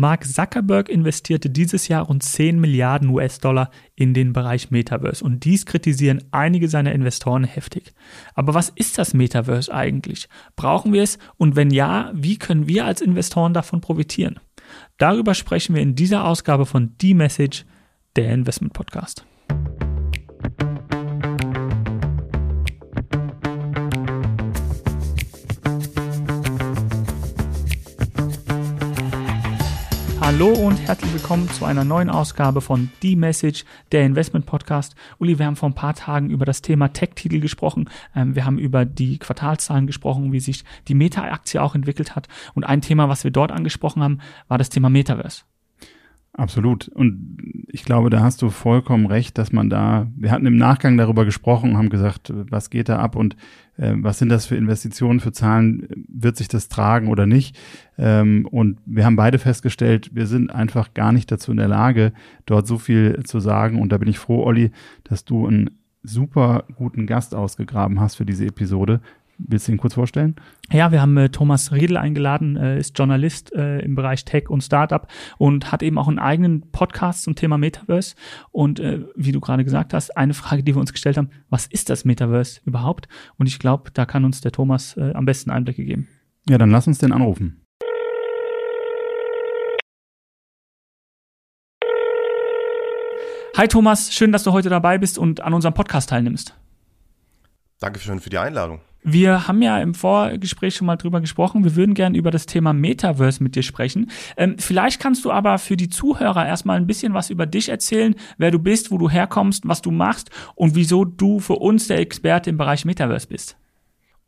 Mark Zuckerberg investierte dieses Jahr rund 10 Milliarden US-Dollar in den Bereich Metaverse und dies kritisieren einige seiner Investoren heftig. Aber was ist das Metaverse eigentlich? Brauchen wir es und wenn ja, wie können wir als Investoren davon profitieren? Darüber sprechen wir in dieser Ausgabe von The Message, der Investment Podcast. Hallo und herzlich willkommen zu einer neuen Ausgabe von The Message, der Investment Podcast. Uli, wir haben vor ein paar Tagen über das Thema Tech-Titel gesprochen. Ähm, wir haben über die Quartalszahlen gesprochen, wie sich die Meta-Aktie auch entwickelt hat. Und ein Thema, was wir dort angesprochen haben, war das Thema Metaverse. Absolut. Und ich glaube, da hast du vollkommen recht, dass man da, wir hatten im Nachgang darüber gesprochen, haben gesagt, was geht da ab und was sind das für Investitionen, für Zahlen, wird sich das tragen oder nicht? Ähm, und wir haben beide festgestellt, wir sind einfach gar nicht dazu in der Lage, dort so viel zu sagen. Und da bin ich froh, Olli, dass du einen super guten Gast ausgegraben hast für diese Episode, Willst du ihn kurz vorstellen? Ja, wir haben äh, Thomas Riedel eingeladen, äh, ist Journalist äh, im Bereich Tech und Startup und hat eben auch einen eigenen Podcast zum Thema Metaverse. Und äh, wie du gerade gesagt hast, eine Frage, die wir uns gestellt haben, was ist das Metaverse überhaupt? Und ich glaube, da kann uns der Thomas äh, am besten Einblicke geben. Ja, dann lass uns den anrufen. Hi Thomas, schön, dass du heute dabei bist und an unserem Podcast teilnimmst. Dankeschön für die Einladung. Wir haben ja im Vorgespräch schon mal drüber gesprochen. Wir würden gerne über das Thema Metaverse mit dir sprechen. Ähm, vielleicht kannst du aber für die Zuhörer erstmal ein bisschen was über dich erzählen, wer du bist, wo du herkommst, was du machst und wieso du für uns der Experte im Bereich Metaverse bist.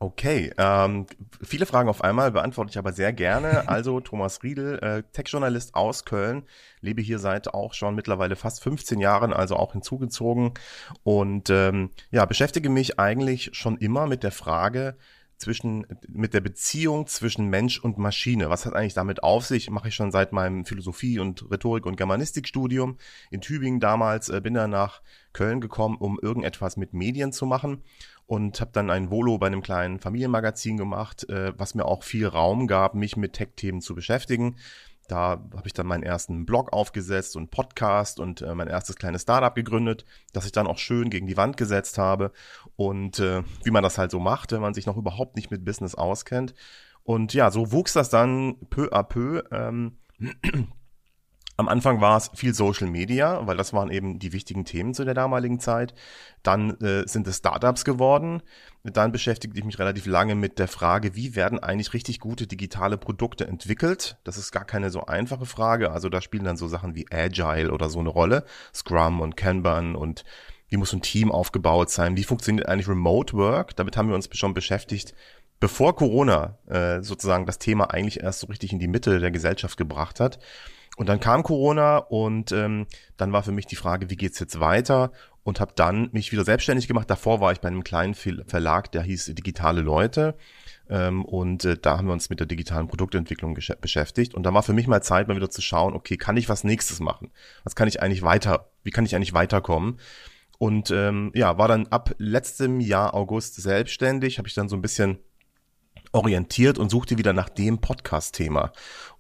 Okay, ähm, viele Fragen auf einmal beantworte ich aber sehr gerne. Also Thomas Riedel, äh, Tech-Journalist aus Köln, lebe hier seit auch schon mittlerweile fast 15 Jahren, also auch hinzugezogen und ähm, ja beschäftige mich eigentlich schon immer mit der Frage zwischen mit der Beziehung zwischen Mensch und Maschine. Was hat eigentlich damit auf sich? Mache ich schon seit meinem Philosophie und Rhetorik und Germanistikstudium in Tübingen damals. Äh, bin dann nach Köln gekommen, um irgendetwas mit Medien zu machen und habe dann ein Volo bei einem kleinen Familienmagazin gemacht, äh, was mir auch viel Raum gab, mich mit Tech-Themen zu beschäftigen. Da habe ich dann meinen ersten Blog aufgesetzt und Podcast und äh, mein erstes kleines Startup gegründet, das ich dann auch schön gegen die Wand gesetzt habe. Und äh, wie man das halt so macht, wenn man sich noch überhaupt nicht mit Business auskennt. Und ja, so wuchs das dann peu à peu. Ähm, am Anfang war es viel Social Media, weil das waren eben die wichtigen Themen zu der damaligen Zeit. Dann äh, sind es Startups geworden. Dann beschäftigte ich mich relativ lange mit der Frage, wie werden eigentlich richtig gute digitale Produkte entwickelt? Das ist gar keine so einfache Frage. Also da spielen dann so Sachen wie Agile oder so eine Rolle. Scrum und Kanban und wie muss ein Team aufgebaut sein? Wie funktioniert eigentlich Remote Work? Damit haben wir uns schon beschäftigt, bevor Corona äh, sozusagen das Thema eigentlich erst so richtig in die Mitte der Gesellschaft gebracht hat. Und dann kam Corona und ähm, dann war für mich die Frage, wie geht's jetzt weiter? Und habe dann mich wieder selbstständig gemacht. Davor war ich bei einem kleinen Verlag, der hieß Digitale Leute. Ähm, und äh, da haben wir uns mit der digitalen Produktentwicklung beschäftigt. Und da war für mich mal Zeit, mal wieder zu schauen, okay, kann ich was nächstes machen? Was kann ich eigentlich weiter, wie kann ich eigentlich weiterkommen? Und ähm, ja, war dann ab letztem Jahr August selbstständig, habe ich dann so ein bisschen orientiert und suchte wieder nach dem Podcast-Thema.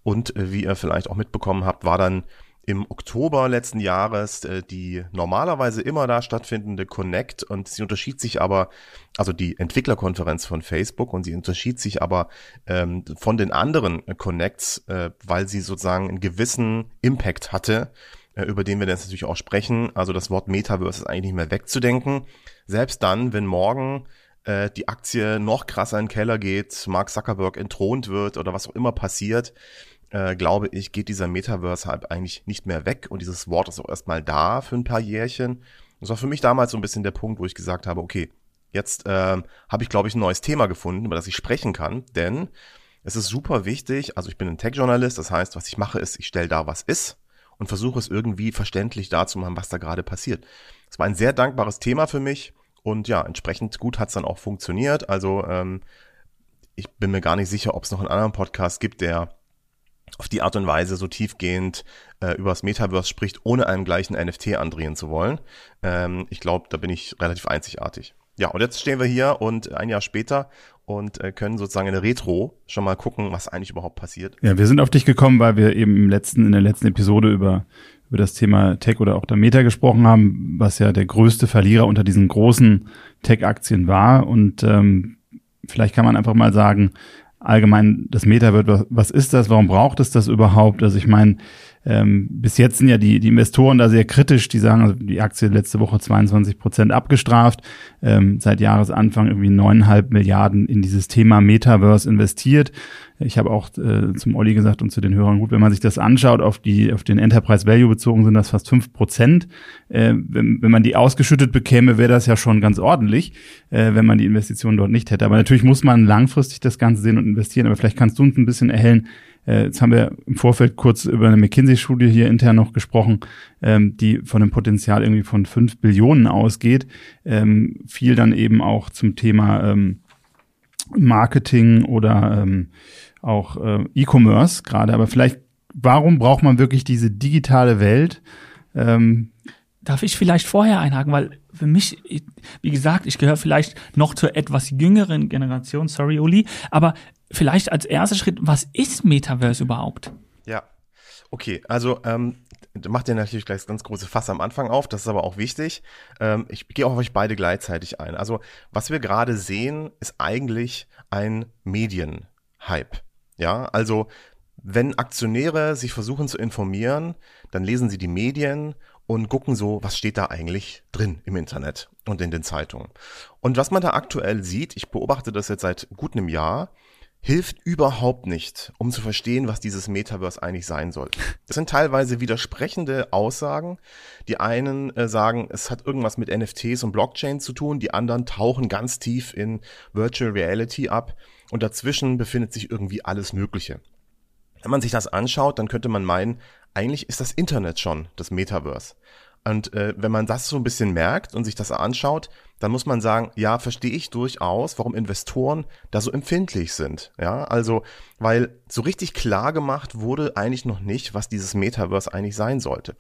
Und äh, wie ihr vielleicht auch mitbekommen habt, war dann im Oktober letzten Jahres äh, die normalerweise immer da stattfindende Connect und sie unterschied sich aber, also die Entwicklerkonferenz von Facebook und sie unterschied sich aber ähm, von den anderen Connects, äh, weil sie sozusagen einen gewissen Impact hatte, äh, über den wir jetzt natürlich auch sprechen. Also das Wort Metaverse ist eigentlich nicht mehr wegzudenken. Selbst dann, wenn morgen äh, die Aktie noch krasser in den Keller geht, Mark Zuckerberg entthront wird oder was auch immer passiert, äh, glaube ich, geht dieser Metaverse halt eigentlich nicht mehr weg und dieses Wort ist auch erstmal da für ein paar Jährchen. Das war für mich damals so ein bisschen der Punkt, wo ich gesagt habe, okay, jetzt äh, habe ich, glaube ich, ein neues Thema gefunden, über das ich sprechen kann, denn es ist super wichtig, also ich bin ein Tech-Journalist, das heißt, was ich mache ist, ich stelle da, was ist und versuche es irgendwie verständlich darzumachen, was da gerade passiert. Es war ein sehr dankbares Thema für mich und ja, entsprechend gut hat's dann auch funktioniert. Also ähm, ich bin mir gar nicht sicher, ob es noch einen anderen Podcast gibt, der auf die Art und Weise so tiefgehend äh, über das Metaverse spricht, ohne einen gleichen NFT andrehen zu wollen. Ähm, ich glaube, da bin ich relativ einzigartig. Ja, und jetzt stehen wir hier und ein Jahr später und äh, können sozusagen in der Retro schon mal gucken, was eigentlich überhaupt passiert. Ja, wir sind auf dich gekommen, weil wir eben im letzten, in der letzten Episode über, über das Thema Tech oder auch der Meta gesprochen haben, was ja der größte Verlierer unter diesen großen Tech-Aktien war. Und ähm, vielleicht kann man einfach mal sagen, allgemein das Meta wird, was, ist das, warum braucht es das überhaupt? Also ich meine, ähm, bis jetzt sind ja die, die Investoren da sehr kritisch, die sagen, also die Aktie letzte Woche 22 Prozent abgestraft, ähm, seit Jahresanfang irgendwie neuneinhalb Milliarden in dieses Thema Metaverse investiert. Ich habe auch äh, zum Olli gesagt und zu den Hörern, gut, wenn man sich das anschaut, auf die auf den Enterprise Value bezogen sind das fast fünf Prozent. Äh, wenn, wenn man die ausgeschüttet bekäme, wäre das ja schon ganz ordentlich, äh, wenn man die Investitionen dort nicht hätte. Aber natürlich muss man langfristig das Ganze sehen und investieren. Aber vielleicht kannst du uns ein bisschen erhellen, äh, jetzt haben wir im Vorfeld kurz über eine McKinsey-Studie hier intern noch gesprochen, ähm, die von einem Potenzial irgendwie von fünf Billionen ausgeht. Ähm, viel dann eben auch zum Thema ähm, Marketing oder ähm, auch äh, E-Commerce gerade. Aber vielleicht, warum braucht man wirklich diese digitale Welt? Ähm, Darf ich vielleicht vorher einhaken, weil für mich, wie gesagt, ich gehöre vielleicht noch zur etwas jüngeren Generation, sorry Uli, aber vielleicht als erster Schritt, was ist Metaverse überhaupt? Ja, okay, also ähm, macht ihr natürlich gleich das ganz große Fass am Anfang auf, das ist aber auch wichtig. Ähm, ich gehe auf euch beide gleichzeitig ein. Also was wir gerade sehen, ist eigentlich ein Medienhype. Ja, also wenn Aktionäre sich versuchen zu informieren, dann lesen sie die Medien und gucken so, was steht da eigentlich drin im Internet und in den Zeitungen. Und was man da aktuell sieht, ich beobachte das jetzt seit gut einem Jahr, hilft überhaupt nicht, um zu verstehen, was dieses Metaverse eigentlich sein soll. Das sind teilweise widersprechende Aussagen. Die einen äh, sagen, es hat irgendwas mit NFTs und Blockchain zu tun, die anderen tauchen ganz tief in Virtual Reality ab und dazwischen befindet sich irgendwie alles Mögliche. Wenn man sich das anschaut, dann könnte man meinen, eigentlich ist das Internet schon das Metaverse. Und äh, wenn man das so ein bisschen merkt und sich das anschaut, dann muss man sagen, ja, verstehe ich durchaus, warum Investoren da so empfindlich sind. Ja, also, weil so richtig klar gemacht wurde eigentlich noch nicht, was dieses Metaverse eigentlich sein sollte.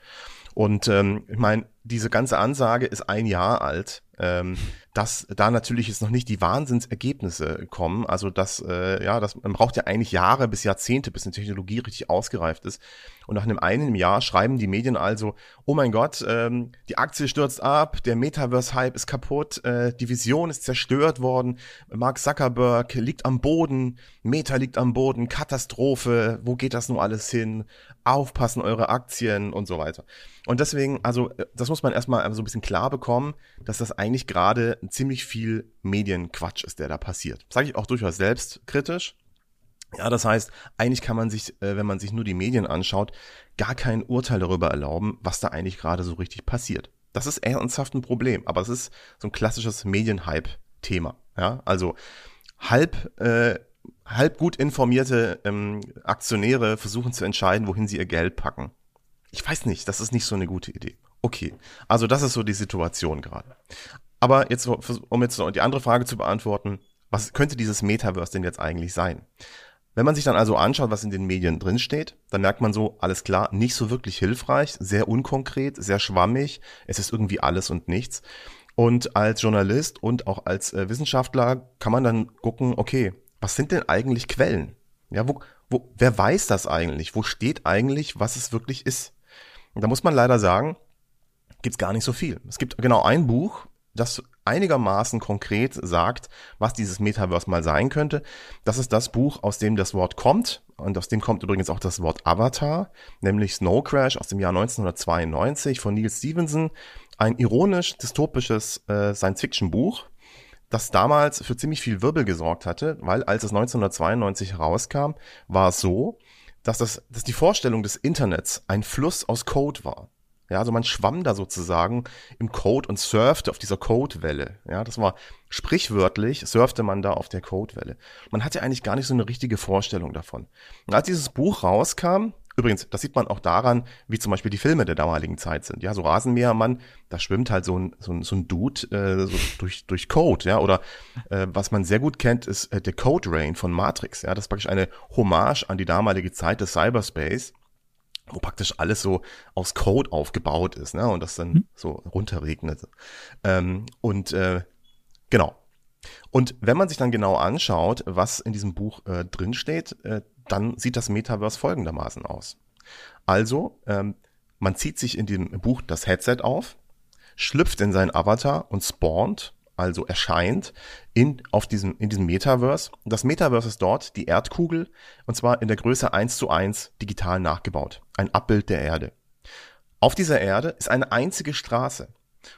Und ähm, ich meine, diese ganze Ansage ist ein Jahr alt ähm, dass da natürlich jetzt noch nicht die Wahnsinnsergebnisse kommen. Also das, äh, ja, das, man braucht ja eigentlich Jahre bis Jahrzehnte, bis eine Technologie richtig ausgereift ist. Und nach einem einen Jahr schreiben die Medien also, oh mein Gott, ähm, die Aktie stürzt ab, der Metaverse-Hype ist kaputt, äh, die Vision ist zerstört worden, Mark Zuckerberg liegt am Boden, Meta liegt am Boden, Katastrophe, wo geht das nun alles hin? Aufpassen eure Aktien und so weiter. Und deswegen, also das muss man erstmal so ein bisschen klar bekommen, dass das eigentlich gerade ziemlich viel Medienquatsch ist, der da passiert. Sage ich auch durchaus selbstkritisch. Ja, das heißt, eigentlich kann man sich, äh, wenn man sich nur die Medien anschaut, gar kein Urteil darüber erlauben, was da eigentlich gerade so richtig passiert. Das ist ernsthaft ein Problem, aber es ist so ein klassisches Medienhype-Thema. Ja, also halb äh, halb gut informierte ähm, Aktionäre versuchen zu entscheiden, wohin sie ihr Geld packen. Ich weiß nicht, das ist nicht so eine gute Idee. Okay, also das ist so die Situation gerade. Aber jetzt, um jetzt die andere Frage zu beantworten, was könnte dieses Metaverse denn jetzt eigentlich sein? Wenn man sich dann also anschaut, was in den Medien drinsteht, dann merkt man so, alles klar, nicht so wirklich hilfreich, sehr unkonkret, sehr schwammig, es ist irgendwie alles und nichts. Und als Journalist und auch als äh, Wissenschaftler kann man dann gucken, okay, was sind denn eigentlich Quellen? Ja, wo, wo, wer weiß das eigentlich? Wo steht eigentlich, was es wirklich ist? Und da muss man leider sagen, gibt's gar nicht so viel. Es gibt genau ein Buch, das einigermaßen konkret sagt, was dieses Metaverse mal sein könnte. Das ist das Buch, aus dem das Wort kommt. Und aus dem kommt übrigens auch das Wort Avatar, nämlich Snow Crash aus dem Jahr 1992 von Neil Stevenson. Ein ironisch dystopisches äh, Science-Fiction-Buch, das damals für ziemlich viel Wirbel gesorgt hatte, weil als es 1992 herauskam, war es so, dass, das, dass die Vorstellung des Internets ein Fluss aus Code war. Ja, also man schwamm da sozusagen im Code und surfte auf dieser Codewelle. Ja, das war sprichwörtlich, surfte man da auf der Codewelle. Man hatte eigentlich gar nicht so eine richtige Vorstellung davon. Und als dieses Buch rauskam, übrigens, das sieht man auch daran, wie zum Beispiel die Filme der damaligen Zeit sind. Ja, so Rasenmähermann, da schwimmt halt so ein, so ein, so ein Dude äh, so durch, durch Code, ja, oder äh, was man sehr gut kennt, ist äh, der Code Rain von Matrix. Ja, das ist praktisch eine Hommage an die damalige Zeit des Cyberspace wo praktisch alles so aus Code aufgebaut ist, ne? Und das dann mhm. so runterregnet. Ähm, und äh, genau. Und wenn man sich dann genau anschaut, was in diesem Buch äh, drinsteht, äh, dann sieht das Metaverse folgendermaßen aus. Also, ähm, man zieht sich in dem Buch das Headset auf, schlüpft in seinen Avatar und spawnt, also erscheint in, auf diesem, in diesem Metaverse. Das Metaverse ist dort die Erdkugel und zwar in der Größe 1 zu 1 digital nachgebaut. Ein Abbild der Erde. Auf dieser Erde ist eine einzige Straße.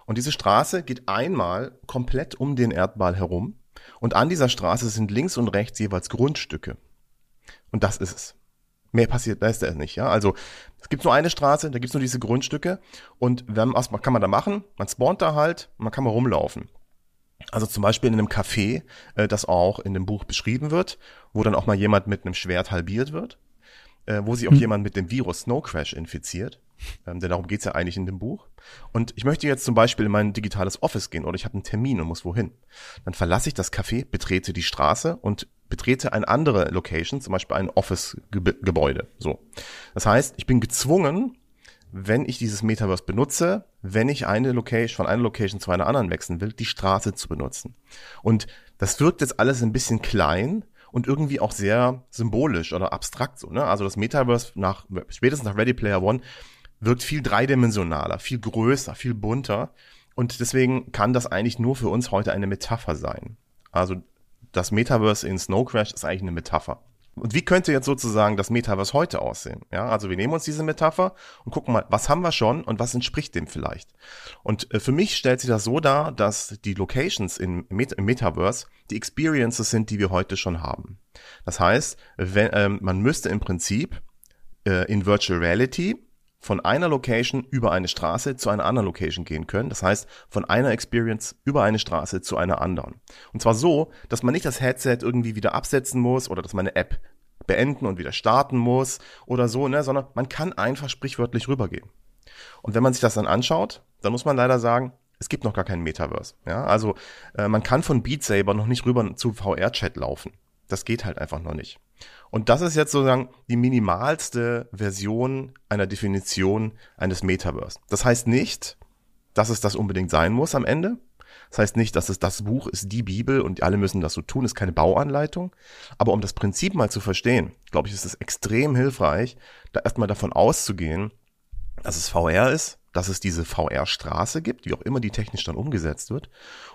Und diese Straße geht einmal komplett um den Erdball herum. Und an dieser Straße sind links und rechts jeweils Grundstücke. Und das ist es. Mehr passiert, da ist er nicht, ja. Also, es gibt nur eine Straße, da gibt's nur diese Grundstücke. Und wenn, was kann man da machen? Man spawnt da halt, man kann mal rumlaufen. Also zum Beispiel in einem Café, äh, das auch in dem Buch beschrieben wird, wo dann auch mal jemand mit einem Schwert halbiert wird, äh, wo sich auch hm. jemand mit dem Virus Snow Crash infiziert. Ähm, denn darum geht's ja eigentlich in dem Buch. Und ich möchte jetzt zum Beispiel in mein digitales Office gehen oder ich habe einen Termin und muss wohin. Dann verlasse ich das Café, betrete die Straße und betrete eine andere Location, zum Beispiel ein Office-Gebäude. So. Das heißt, ich bin gezwungen, wenn ich dieses Metaverse benutze, wenn ich eine Location, von einer Location zu einer anderen wechseln will, die Straße zu benutzen. Und das wirkt jetzt alles ein bisschen klein, und irgendwie auch sehr symbolisch oder abstrakt so. Ne? Also das Metaverse nach spätestens nach Ready Player One wirkt viel dreidimensionaler, viel größer, viel bunter. Und deswegen kann das eigentlich nur für uns heute eine Metapher sein. Also das Metaverse in Snow Crash ist eigentlich eine Metapher. Und wie könnte jetzt sozusagen das Metaverse heute aussehen? Ja, also wir nehmen uns diese Metapher und gucken mal, was haben wir schon und was entspricht dem vielleicht? Und äh, für mich stellt sich das so dar, dass die Locations im, Met im Metaverse die Experiences sind, die wir heute schon haben. Das heißt, wenn, ähm, man müsste im Prinzip äh, in Virtual Reality von einer Location über eine Straße zu einer anderen Location gehen können. Das heißt, von einer Experience über eine Straße zu einer anderen. Und zwar so, dass man nicht das Headset irgendwie wieder absetzen muss oder dass man eine App beenden und wieder starten muss oder so, ne, sondern man kann einfach sprichwörtlich rübergehen. Und wenn man sich das dann anschaut, dann muss man leider sagen, es gibt noch gar kein Metaverse. Ja, also äh, man kann von Beat Saber noch nicht rüber zu VR-Chat laufen. Das geht halt einfach noch nicht. Und das ist jetzt sozusagen die minimalste Version einer Definition eines Metaverse. Das heißt nicht, dass es das unbedingt sein muss am Ende. Das heißt nicht, dass es das Buch ist die Bibel und alle müssen das so tun, ist keine Bauanleitung. Aber um das Prinzip mal zu verstehen, glaube ich, ist es extrem hilfreich, da erstmal davon auszugehen, dass es VR ist, dass es diese VR-Straße gibt, wie auch immer die technisch dann umgesetzt wird,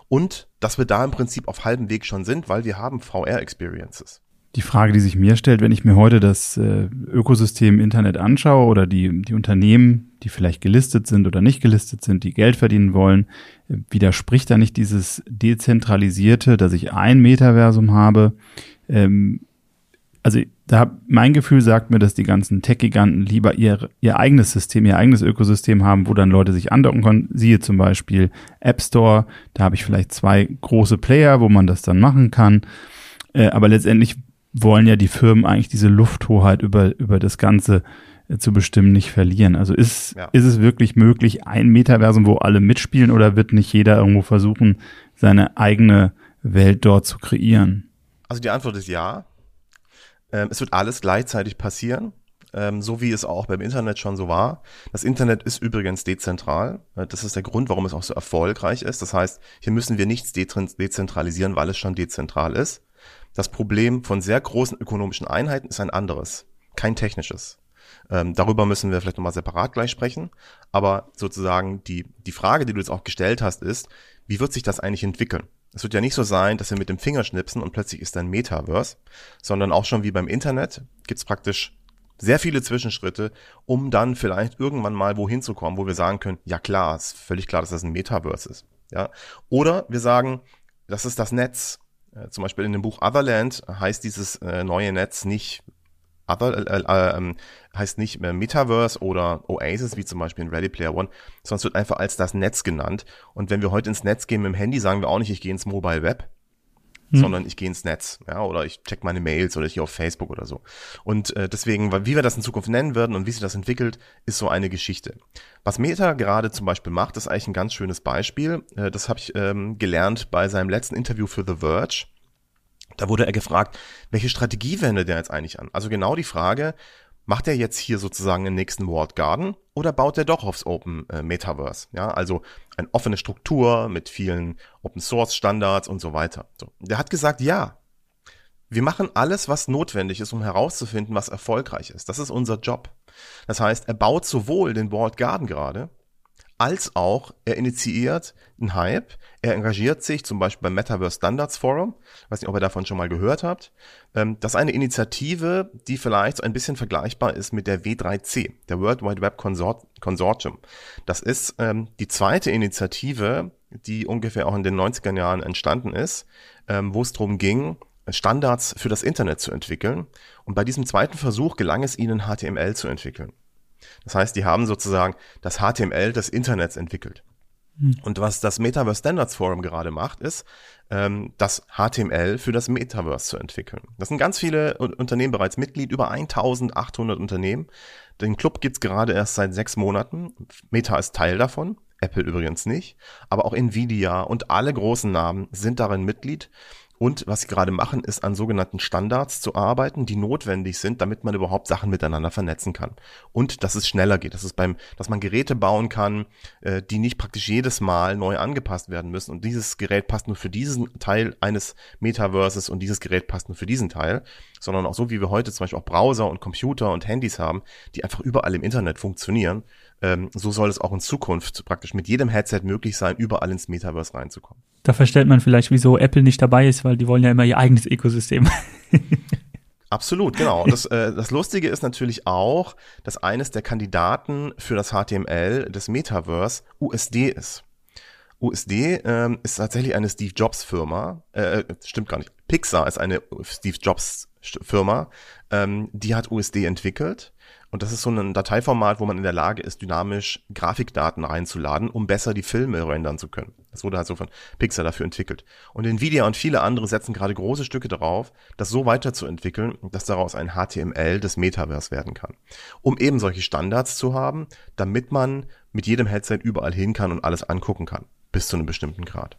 und dass wir da im Prinzip auf halbem Weg schon sind, weil wir haben VR-Experiences. Die Frage, die sich mir stellt, wenn ich mir heute das äh, Ökosystem Internet anschaue oder die, die Unternehmen, die vielleicht gelistet sind oder nicht gelistet sind, die Geld verdienen wollen, äh, widerspricht da nicht dieses dezentralisierte, dass ich ein Metaversum habe? Ähm, also da mein Gefühl sagt mir, dass die ganzen Tech-Giganten lieber ihr, ihr eigenes System, ihr eigenes Ökosystem haben, wo dann Leute sich andocken können. Siehe zum Beispiel App Store, da habe ich vielleicht zwei große Player, wo man das dann machen kann. Äh, aber letztendlich wollen ja die Firmen eigentlich diese Lufthoheit über, über das Ganze äh, zu bestimmen nicht verlieren. Also ist, ja. ist es wirklich möglich, ein Metaversum, wo alle mitspielen oder wird nicht jeder irgendwo versuchen, seine eigene Welt dort zu kreieren? Also die Antwort ist ja. Ähm, es wird alles gleichzeitig passieren, ähm, so wie es auch beim Internet schon so war. Das Internet ist übrigens dezentral. Äh, das ist der Grund, warum es auch so erfolgreich ist. Das heißt, hier müssen wir nichts dezentralisieren, weil es schon dezentral ist. Das Problem von sehr großen ökonomischen Einheiten ist ein anderes, kein technisches. Ähm, darüber müssen wir vielleicht nochmal separat gleich sprechen. Aber sozusagen die, die Frage, die du jetzt auch gestellt hast, ist, wie wird sich das eigentlich entwickeln? Es wird ja nicht so sein, dass wir mit dem Finger schnipsen und plötzlich ist ein Metaverse, sondern auch schon wie beim Internet gibt es praktisch sehr viele Zwischenschritte, um dann vielleicht irgendwann mal wohin zu kommen, wo wir sagen können, ja klar, ist völlig klar, dass das ein Metaverse ist. Ja? Oder wir sagen, das ist das Netz zum Beispiel in dem Buch Otherland heißt dieses äh, neue Netz nicht Other, äh, äh, ähm, heißt nicht Metaverse oder Oasis, wie zum Beispiel in Ready Player One, sondern es wird einfach als das Netz genannt. Und wenn wir heute ins Netz gehen mit dem Handy, sagen wir auch nicht, ich gehe ins Mobile Web, hm. sondern ich gehe ins Netz, ja, oder ich check meine Mails oder ich gehe auf Facebook oder so. Und äh, deswegen, wie wir das in Zukunft nennen werden und wie sich das entwickelt, ist so eine Geschichte. Was Meta gerade zum Beispiel macht, ist eigentlich ein ganz schönes Beispiel. Äh, das habe ich ähm, gelernt bei seinem letzten Interview für The Verge. Da wurde er gefragt, welche Strategie wendet er jetzt eigentlich an? Also genau die Frage, macht er jetzt hier sozusagen den nächsten World Garden oder baut er doch aufs Open äh, Metaverse? Ja, also eine offene Struktur mit vielen Open Source Standards und so weiter. So. Der hat gesagt, ja, wir machen alles, was notwendig ist, um herauszufinden, was erfolgreich ist. Das ist unser Job. Das heißt, er baut sowohl den World Garden gerade, als auch er initiiert einen Hype. Er engagiert sich zum Beispiel beim Metaverse Standards Forum. Ich weiß nicht, ob ihr davon schon mal gehört habt. Ähm, das ist eine Initiative, die vielleicht so ein bisschen vergleichbar ist mit der W3C, der World Wide Web Consort Consortium. Das ist ähm, die zweite Initiative, die ungefähr auch in den 90er Jahren entstanden ist, ähm, wo es darum ging, Standards für das Internet zu entwickeln. Und bei diesem zweiten Versuch gelang es ihnen, HTML zu entwickeln. Das heißt, die haben sozusagen das HTML des Internets entwickelt. Hm. Und was das Metaverse Standards Forum gerade macht, ist, ähm, das HTML für das Metaverse zu entwickeln. Das sind ganz viele Unternehmen bereits Mitglied, über 1800 Unternehmen. Den Club gibt's gerade erst seit sechs Monaten. Meta ist Teil davon. Apple übrigens nicht, aber auch Nvidia und alle großen Namen sind darin Mitglied und was sie gerade machen, ist an sogenannten Standards zu arbeiten, die notwendig sind, damit man überhaupt Sachen miteinander vernetzen kann. Und dass es schneller geht. Das ist beim, dass man Geräte bauen kann, äh, die nicht praktisch jedes Mal neu angepasst werden müssen. Und dieses Gerät passt nur für diesen Teil eines Metaverses und dieses Gerät passt nur für diesen Teil, sondern auch so, wie wir heute zum Beispiel auch Browser und Computer und Handys haben, die einfach überall im Internet funktionieren. Ähm, so soll es auch in Zukunft praktisch mit jedem Headset möglich sein, überall ins Metaverse reinzukommen. Da verstellt man vielleicht, wieso Apple nicht dabei ist, weil die wollen ja immer ihr eigenes Ökosystem. Absolut, genau. Das, äh, das Lustige ist natürlich auch, dass eines der Kandidaten für das HTML des Metaverse USD ist. USD ähm, ist tatsächlich eine Steve Jobs Firma, äh, stimmt gar nicht. Pixar ist eine Steve Jobs Firma, ähm, die hat USD entwickelt und das ist so ein Dateiformat, wo man in der Lage ist, dynamisch Grafikdaten reinzuladen, um besser die Filme rendern zu können. Das wurde halt so von Pixar dafür entwickelt. Und Nvidia und viele andere setzen gerade große Stücke darauf, das so weiterzuentwickeln, dass daraus ein HTML des Metaverse werden kann. Um eben solche Standards zu haben, damit man mit jedem Headset überall hin kann und alles angucken kann. Bis zu einem bestimmten Grad.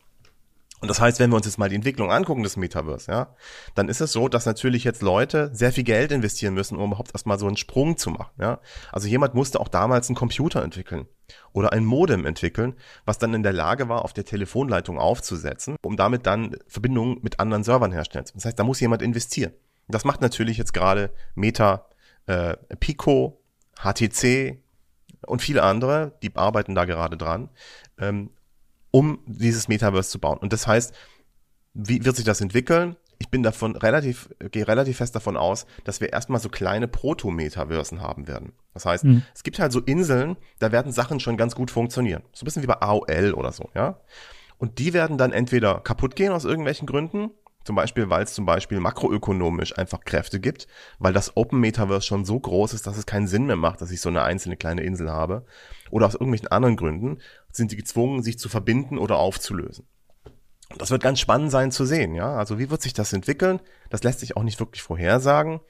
Und das heißt, wenn wir uns jetzt mal die Entwicklung angucken des Metaverse, ja, dann ist es so, dass natürlich jetzt Leute sehr viel Geld investieren müssen, um überhaupt erstmal so einen Sprung zu machen, ja. Also jemand musste auch damals einen Computer entwickeln oder ein Modem entwickeln, was dann in der Lage war, auf der Telefonleitung aufzusetzen, um damit dann Verbindungen mit anderen Servern herstellen zu Das heißt, da muss jemand investieren. Das macht natürlich jetzt gerade Meta, äh, Pico, HTC und viele andere, die arbeiten da gerade dran. Ähm, um dieses Metaverse zu bauen. Und das heißt, wie wird sich das entwickeln? Ich bin davon relativ, gehe relativ fest davon aus, dass wir erstmal so kleine Proto-Metaversen haben werden. Das heißt, mhm. es gibt halt so Inseln, da werden Sachen schon ganz gut funktionieren. So ein bisschen wie bei AOL oder so, ja. Und die werden dann entweder kaputt gehen aus irgendwelchen Gründen, zum Beispiel, weil es zum Beispiel makroökonomisch einfach Kräfte gibt, weil das Open Metaverse schon so groß ist, dass es keinen Sinn mehr macht, dass ich so eine einzelne kleine Insel habe. Oder aus irgendwelchen anderen Gründen sind sie gezwungen, sich zu verbinden oder aufzulösen. Und das wird ganz spannend sein zu sehen, ja. Also wie wird sich das entwickeln? Das lässt sich auch nicht wirklich vorhersagen.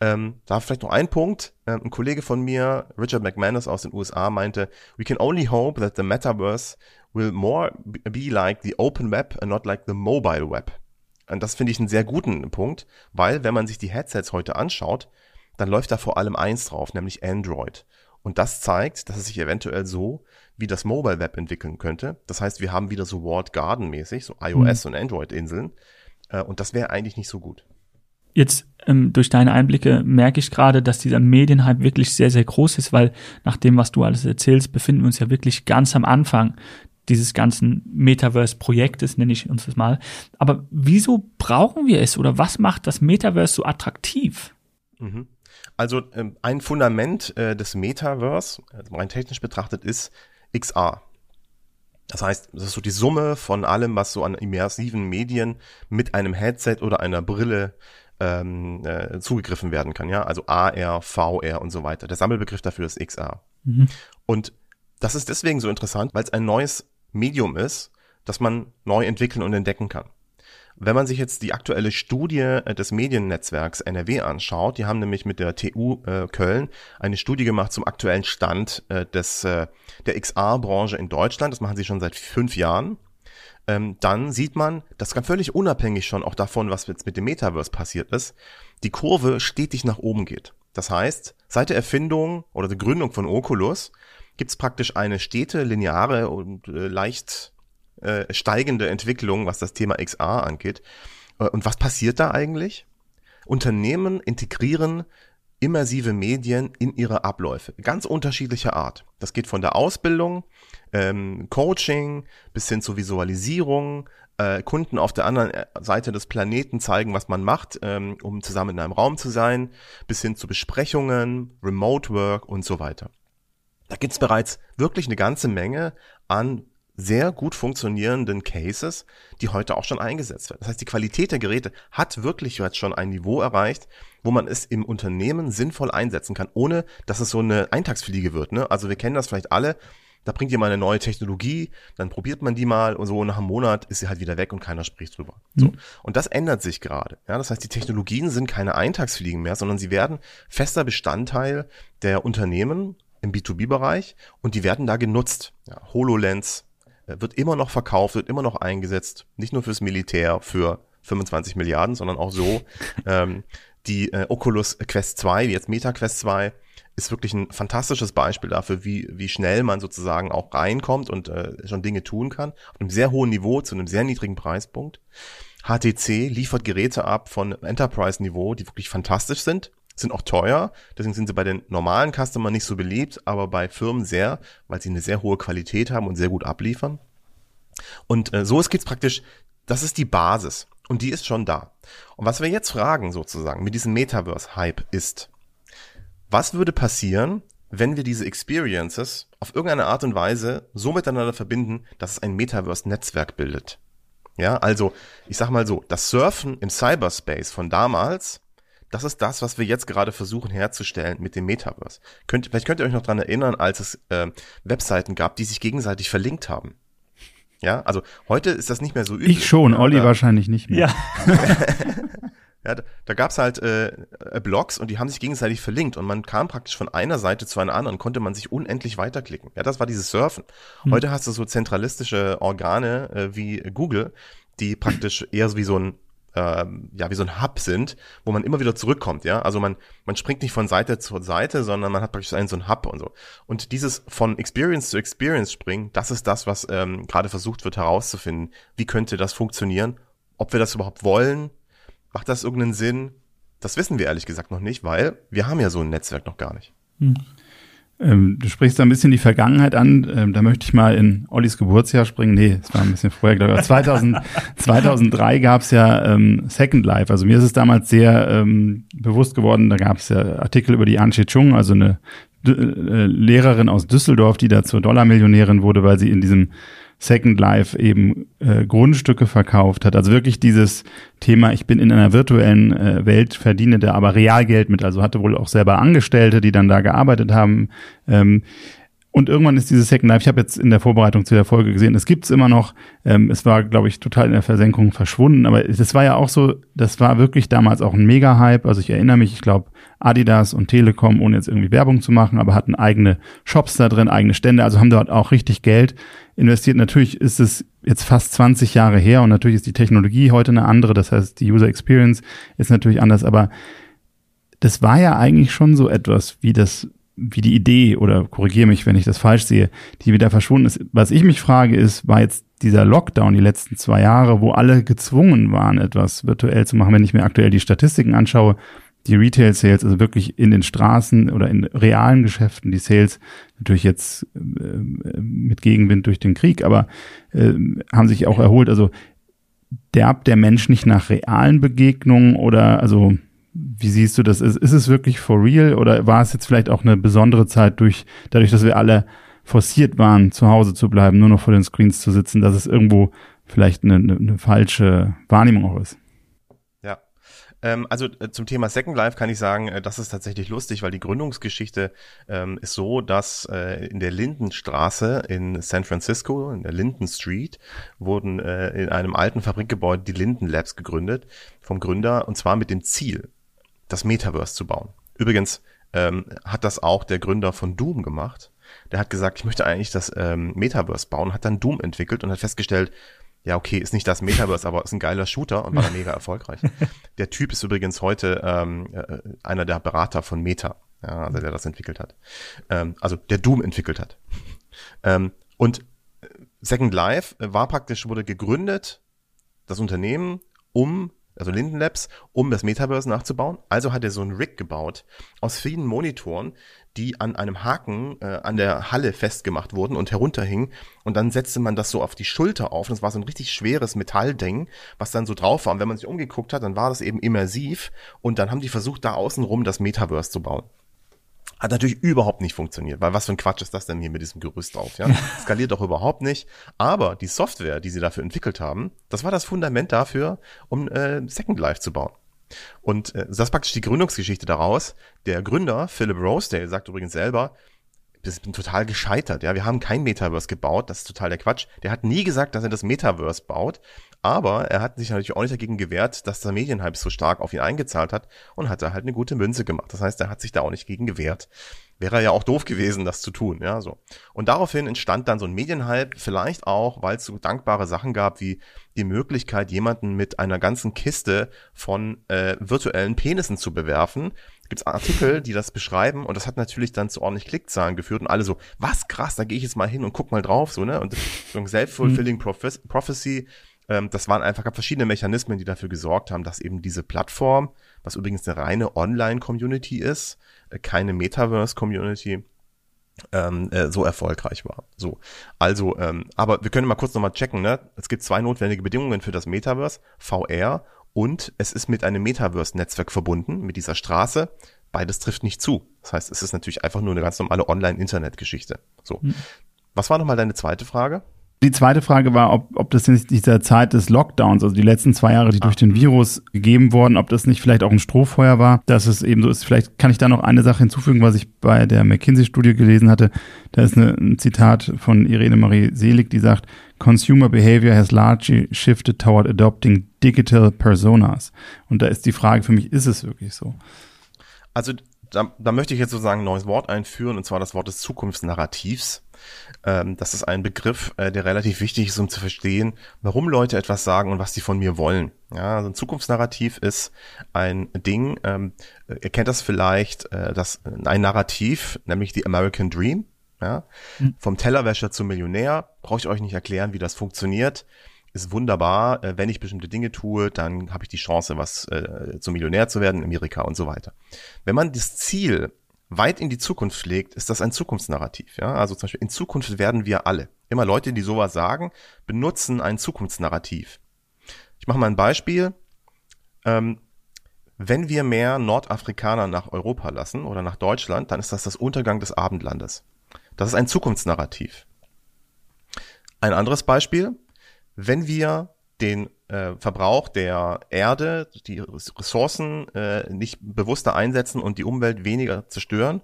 Ähm, da vielleicht noch ein Punkt. Ähm, ein Kollege von mir, Richard McManus aus den USA, meinte, we can only hope that the metaverse will more be like the open web and not like the mobile web. Und das finde ich einen sehr guten Punkt, weil wenn man sich die Headsets heute anschaut, dann läuft da vor allem eins drauf, nämlich Android. Und das zeigt, dass es sich eventuell so wie das Mobile Web entwickeln könnte. Das heißt, wir haben wieder so Walled Garden mäßig, so iOS mhm. und Android Inseln. Äh, und das wäre eigentlich nicht so gut. Jetzt ähm, durch deine Einblicke merke ich gerade, dass dieser Medienhype wirklich sehr, sehr groß ist, weil nach dem, was du alles erzählst, befinden wir uns ja wirklich ganz am Anfang dieses ganzen Metaverse-Projektes, nenne ich uns das mal. Aber wieso brauchen wir es oder was macht das Metaverse so attraktiv? Mhm. Also ähm, ein Fundament äh, des Metaverse, also rein technisch betrachtet, ist XR. Das heißt, das ist so die Summe von allem, was so an immersiven Medien mit einem Headset oder einer Brille ähm, äh, zugegriffen werden kann. Ja, also AR, VR und so weiter. Der Sammelbegriff dafür ist XR. Mhm. Und das ist deswegen so interessant, weil es ein neues Medium ist, das man neu entwickeln und entdecken kann. Wenn man sich jetzt die aktuelle Studie äh, des Mediennetzwerks NRW anschaut, die haben nämlich mit der TU äh, Köln eine Studie gemacht zum aktuellen Stand äh, des, äh, der XR-Branche in Deutschland. Das machen sie schon seit fünf Jahren. Ähm, dann sieht man, das kann völlig unabhängig schon auch davon, was jetzt mit dem Metaverse passiert ist, die Kurve stetig nach oben geht. Das heißt, Seit der Erfindung oder der Gründung von Oculus gibt es praktisch eine stete, lineare und äh, leicht äh, steigende Entwicklung, was das Thema XR angeht. Äh, und was passiert da eigentlich? Unternehmen integrieren immersive Medien in ihre Abläufe, ganz unterschiedlicher Art. Das geht von der Ausbildung, ähm, Coaching bis hin zur Visualisierung, äh, Kunden auf der anderen äh, Seite des Planeten zeigen, was man macht, ähm, um zusammen in einem Raum zu sein, bis hin zu Besprechungen, Remote Work und so weiter. Da gibt's bereits wirklich eine ganze Menge an sehr gut funktionierenden Cases, die heute auch schon eingesetzt werden. Das heißt, die Qualität der Geräte hat wirklich jetzt schon ein Niveau erreicht, wo man es im Unternehmen sinnvoll einsetzen kann, ohne dass es so eine Eintagsfliege wird. Ne? Also wir kennen das vielleicht alle. Da bringt jemand eine neue Technologie, dann probiert man die mal und so nach einem Monat ist sie halt wieder weg und keiner spricht drüber. So. Mhm. Und das ändert sich gerade. Ja, das heißt, die Technologien sind keine Eintagsfliegen mehr, sondern sie werden fester Bestandteil der Unternehmen im B2B-Bereich und die werden da genutzt. Ja, HoloLens, äh, wird immer noch verkauft, wird immer noch eingesetzt, nicht nur fürs Militär für 25 Milliarden, sondern auch so. ähm, die äh, Oculus Quest 2, wie jetzt Meta Quest 2, ist wirklich ein fantastisches Beispiel dafür, wie, wie schnell man sozusagen auch reinkommt und äh, schon Dinge tun kann. Auf einem sehr hohen Niveau zu einem sehr niedrigen Preispunkt. HTC liefert Geräte ab von Enterprise-Niveau, die wirklich fantastisch sind sind auch teuer, deswegen sind sie bei den normalen Customern nicht so beliebt, aber bei Firmen sehr, weil sie eine sehr hohe Qualität haben und sehr gut abliefern. Und äh, so ist geht's praktisch, das ist die Basis und die ist schon da. Und was wir jetzt fragen sozusagen mit diesem Metaverse-Hype ist, was würde passieren, wenn wir diese Experiences auf irgendeine Art und Weise so miteinander verbinden, dass es ein Metaverse-Netzwerk bildet? Ja, also ich sag mal so, das Surfen im Cyberspace von damals das ist das, was wir jetzt gerade versuchen herzustellen mit dem Metaverse. Könnt, vielleicht könnt ihr euch noch dran erinnern, als es äh, Webseiten gab, die sich gegenseitig verlinkt haben. Ja, also heute ist das nicht mehr so üblich. Ich schon, Olli ja. wahrscheinlich nicht mehr. Ja. ja, da, da gab es halt äh, äh, Blogs und die haben sich gegenseitig verlinkt und man kam praktisch von einer Seite zu einer anderen, konnte man sich unendlich weiterklicken. Ja, das war dieses Surfen. Hm. Heute hast du so zentralistische Organe äh, wie Google, die praktisch eher so wie so ein ähm, ja wie so ein Hub sind, wo man immer wieder zurückkommt, ja. Also man man springt nicht von Seite zu Seite, sondern man hat praktisch einen so ein Hub und so. Und dieses von Experience zu Experience springen, das ist das, was ähm, gerade versucht wird herauszufinden. Wie könnte das funktionieren? Ob wir das überhaupt wollen? Macht das irgendeinen Sinn? Das wissen wir ehrlich gesagt noch nicht, weil wir haben ja so ein Netzwerk noch gar nicht. Hm. Ähm, du sprichst da ein bisschen die Vergangenheit an. Ähm, da möchte ich mal in Ollis Geburtsjahr springen. Nee, es war ein bisschen vorher, glaube ich. 2000, 2003 gab es ja ähm, Second Life. Also mir ist es damals sehr ähm, bewusst geworden. Da gab es ja Artikel über die Anche Chung, also eine äh, Lehrerin aus Düsseldorf, die da zur Dollarmillionärin wurde, weil sie in diesem Second Life eben äh, Grundstücke verkauft hat. Also wirklich dieses Thema, ich bin in einer virtuellen äh, Welt, verdiene da aber Realgeld mit. Also hatte wohl auch selber Angestellte, die dann da gearbeitet haben. Ähm, und irgendwann ist dieses Second Life, ich habe jetzt in der Vorbereitung zu der Folge gesehen, es gibt's immer noch. Ähm, es war, glaube ich, total in der Versenkung verschwunden. Aber das war ja auch so, das war wirklich damals auch ein Mega-Hype. Also ich erinnere mich, ich glaube, Adidas und Telekom, ohne jetzt irgendwie Werbung zu machen, aber hatten eigene Shops da drin, eigene Stände, also haben dort auch richtig Geld investiert. Natürlich ist es jetzt fast 20 Jahre her und natürlich ist die Technologie heute eine andere, das heißt, die User Experience ist natürlich anders, aber das war ja eigentlich schon so etwas wie das wie die Idee, oder korrigiere mich, wenn ich das falsch sehe, die wieder verschwunden ist. Was ich mich frage, ist, war jetzt dieser Lockdown die letzten zwei Jahre, wo alle gezwungen waren, etwas virtuell zu machen, wenn ich mir aktuell die Statistiken anschaue, die Retail-Sales, also wirklich in den Straßen oder in realen Geschäften, die Sales natürlich jetzt äh, mit Gegenwind durch den Krieg, aber äh, haben sich auch erholt. Also derbt der Mensch nicht nach realen Begegnungen oder also wie siehst du das? Ist, ist es wirklich for real oder war es jetzt vielleicht auch eine besondere Zeit durch, dadurch, dass wir alle forciert waren, zu Hause zu bleiben, nur noch vor den Screens zu sitzen, dass es irgendwo vielleicht eine, eine, eine falsche Wahrnehmung auch ist? Ähm, also äh, zum Thema Second Life kann ich sagen, äh, das ist tatsächlich lustig, weil die Gründungsgeschichte ähm, ist so, dass äh, in der Lindenstraße in San Francisco, in der Linden Street, wurden äh, in einem alten Fabrikgebäude die Linden Labs gegründet vom Gründer und zwar mit dem Ziel, das Metaverse zu bauen. Übrigens ähm, hat das auch der Gründer von Doom gemacht. Der hat gesagt, ich möchte eigentlich das ähm, Metaverse bauen, hat dann Doom entwickelt und hat festgestellt, ja, okay, ist nicht das Metaverse, aber ist ein geiler Shooter und war mega erfolgreich. Der Typ ist übrigens heute ähm, äh, einer der Berater von Meta. ja, also der das entwickelt hat. Ähm, also der Doom entwickelt hat. Ähm, und Second Life war praktisch, wurde gegründet, das Unternehmen, um also Linden Labs, um das Metaverse nachzubauen. Also hat er so ein Rig gebaut aus vielen Monitoren, die an einem Haken äh, an der Halle festgemacht wurden und herunterhingen. Und dann setzte man das so auf die Schulter auf. Und das war so ein richtig schweres Metallding, was dann so drauf war. Und wenn man sich umgeguckt hat, dann war das eben immersiv. Und dann haben die versucht, da außenrum das Metaverse zu bauen. Hat natürlich überhaupt nicht funktioniert, weil was für ein Quatsch ist das denn hier mit diesem Gerüst drauf, ja? Skaliert doch überhaupt nicht. Aber die Software, die sie dafür entwickelt haben, das war das Fundament dafür, um äh, Second Life zu bauen. Und äh, das ist praktisch die Gründungsgeschichte daraus. Der Gründer, Philip Rosedale, sagt übrigens selber, ich bin total gescheitert. Ja, wir haben kein Metaverse gebaut. Das ist total der Quatsch. Der hat nie gesagt, dass er das Metaverse baut. Aber er hat sich natürlich auch nicht dagegen gewehrt, dass der Medienhype so stark auf ihn eingezahlt hat und hat da halt eine gute Münze gemacht. Das heißt, er hat sich da auch nicht gegen gewehrt. Wäre ja auch doof gewesen, das zu tun, ja, so. Und daraufhin entstand dann so ein Medienhype, vielleicht auch, weil es so dankbare Sachen gab, wie die Möglichkeit, jemanden mit einer ganzen Kiste von äh, virtuellen Penissen zu bewerfen, gibt's Artikel, die das beschreiben und das hat natürlich dann zu ordentlich Klickzahlen geführt und alle so, was krass, da gehe ich jetzt mal hin und guck mal drauf, so, ne? Und so ein self-fulfilling mhm. Prophecy, ähm, das waren einfach verschiedene Mechanismen, die dafür gesorgt haben, dass eben diese Plattform, was übrigens eine reine Online-Community ist, äh, keine Metaverse-Community, ähm, äh, so erfolgreich war. So, also, ähm, aber wir können mal kurz nochmal checken. Ne? Es gibt zwei notwendige Bedingungen für das Metaverse: VR und es ist mit einem Metaverse-Netzwerk verbunden, mit dieser Straße. Beides trifft nicht zu. Das heißt, es ist natürlich einfach nur eine ganz normale Online-Internet-Geschichte. So. Hm. Was war nochmal deine zweite Frage? Die zweite Frage war, ob, ob das in dieser Zeit des Lockdowns, also die letzten zwei Jahre, die durch den Virus gegeben wurden, ob das nicht vielleicht auch ein Strohfeuer war, dass es eben so ist. Vielleicht kann ich da noch eine Sache hinzufügen, was ich bei der McKinsey-Studie gelesen hatte. Da ist eine, ein Zitat von Irene Marie Selig, die sagt, Consumer behavior has largely shifted toward adopting digital personas. Und da ist die Frage für mich, ist es wirklich so? Also da, da möchte ich jetzt sozusagen ein neues Wort einführen, und zwar das Wort des Zukunftsnarrativs. Ähm, das ist ein Begriff, äh, der relativ wichtig ist, um zu verstehen, warum Leute etwas sagen und was sie von mir wollen. Ja, also ein Zukunftsnarrativ ist ein Ding, ähm, ihr kennt das vielleicht, äh, das, ein Narrativ, nämlich die American Dream. Ja, mhm. vom Tellerwäscher zum Millionär, brauche ich euch nicht erklären, wie das funktioniert ist wunderbar. Äh, wenn ich bestimmte Dinge tue, dann habe ich die Chance, was äh, zum Millionär zu werden in Amerika und so weiter. Wenn man das Ziel weit in die Zukunft schlägt, ist das ein Zukunftsnarrativ. Ja? Also zum Beispiel in Zukunft werden wir alle. Immer Leute, die sowas sagen, benutzen ein Zukunftsnarrativ. Ich mache mal ein Beispiel. Ähm, wenn wir mehr Nordafrikaner nach Europa lassen oder nach Deutschland, dann ist das das Untergang des Abendlandes. Das ist ein Zukunftsnarrativ. Ein anderes Beispiel. Wenn wir den äh, Verbrauch der Erde, die Ressourcen äh, nicht bewusster einsetzen und die Umwelt weniger zerstören,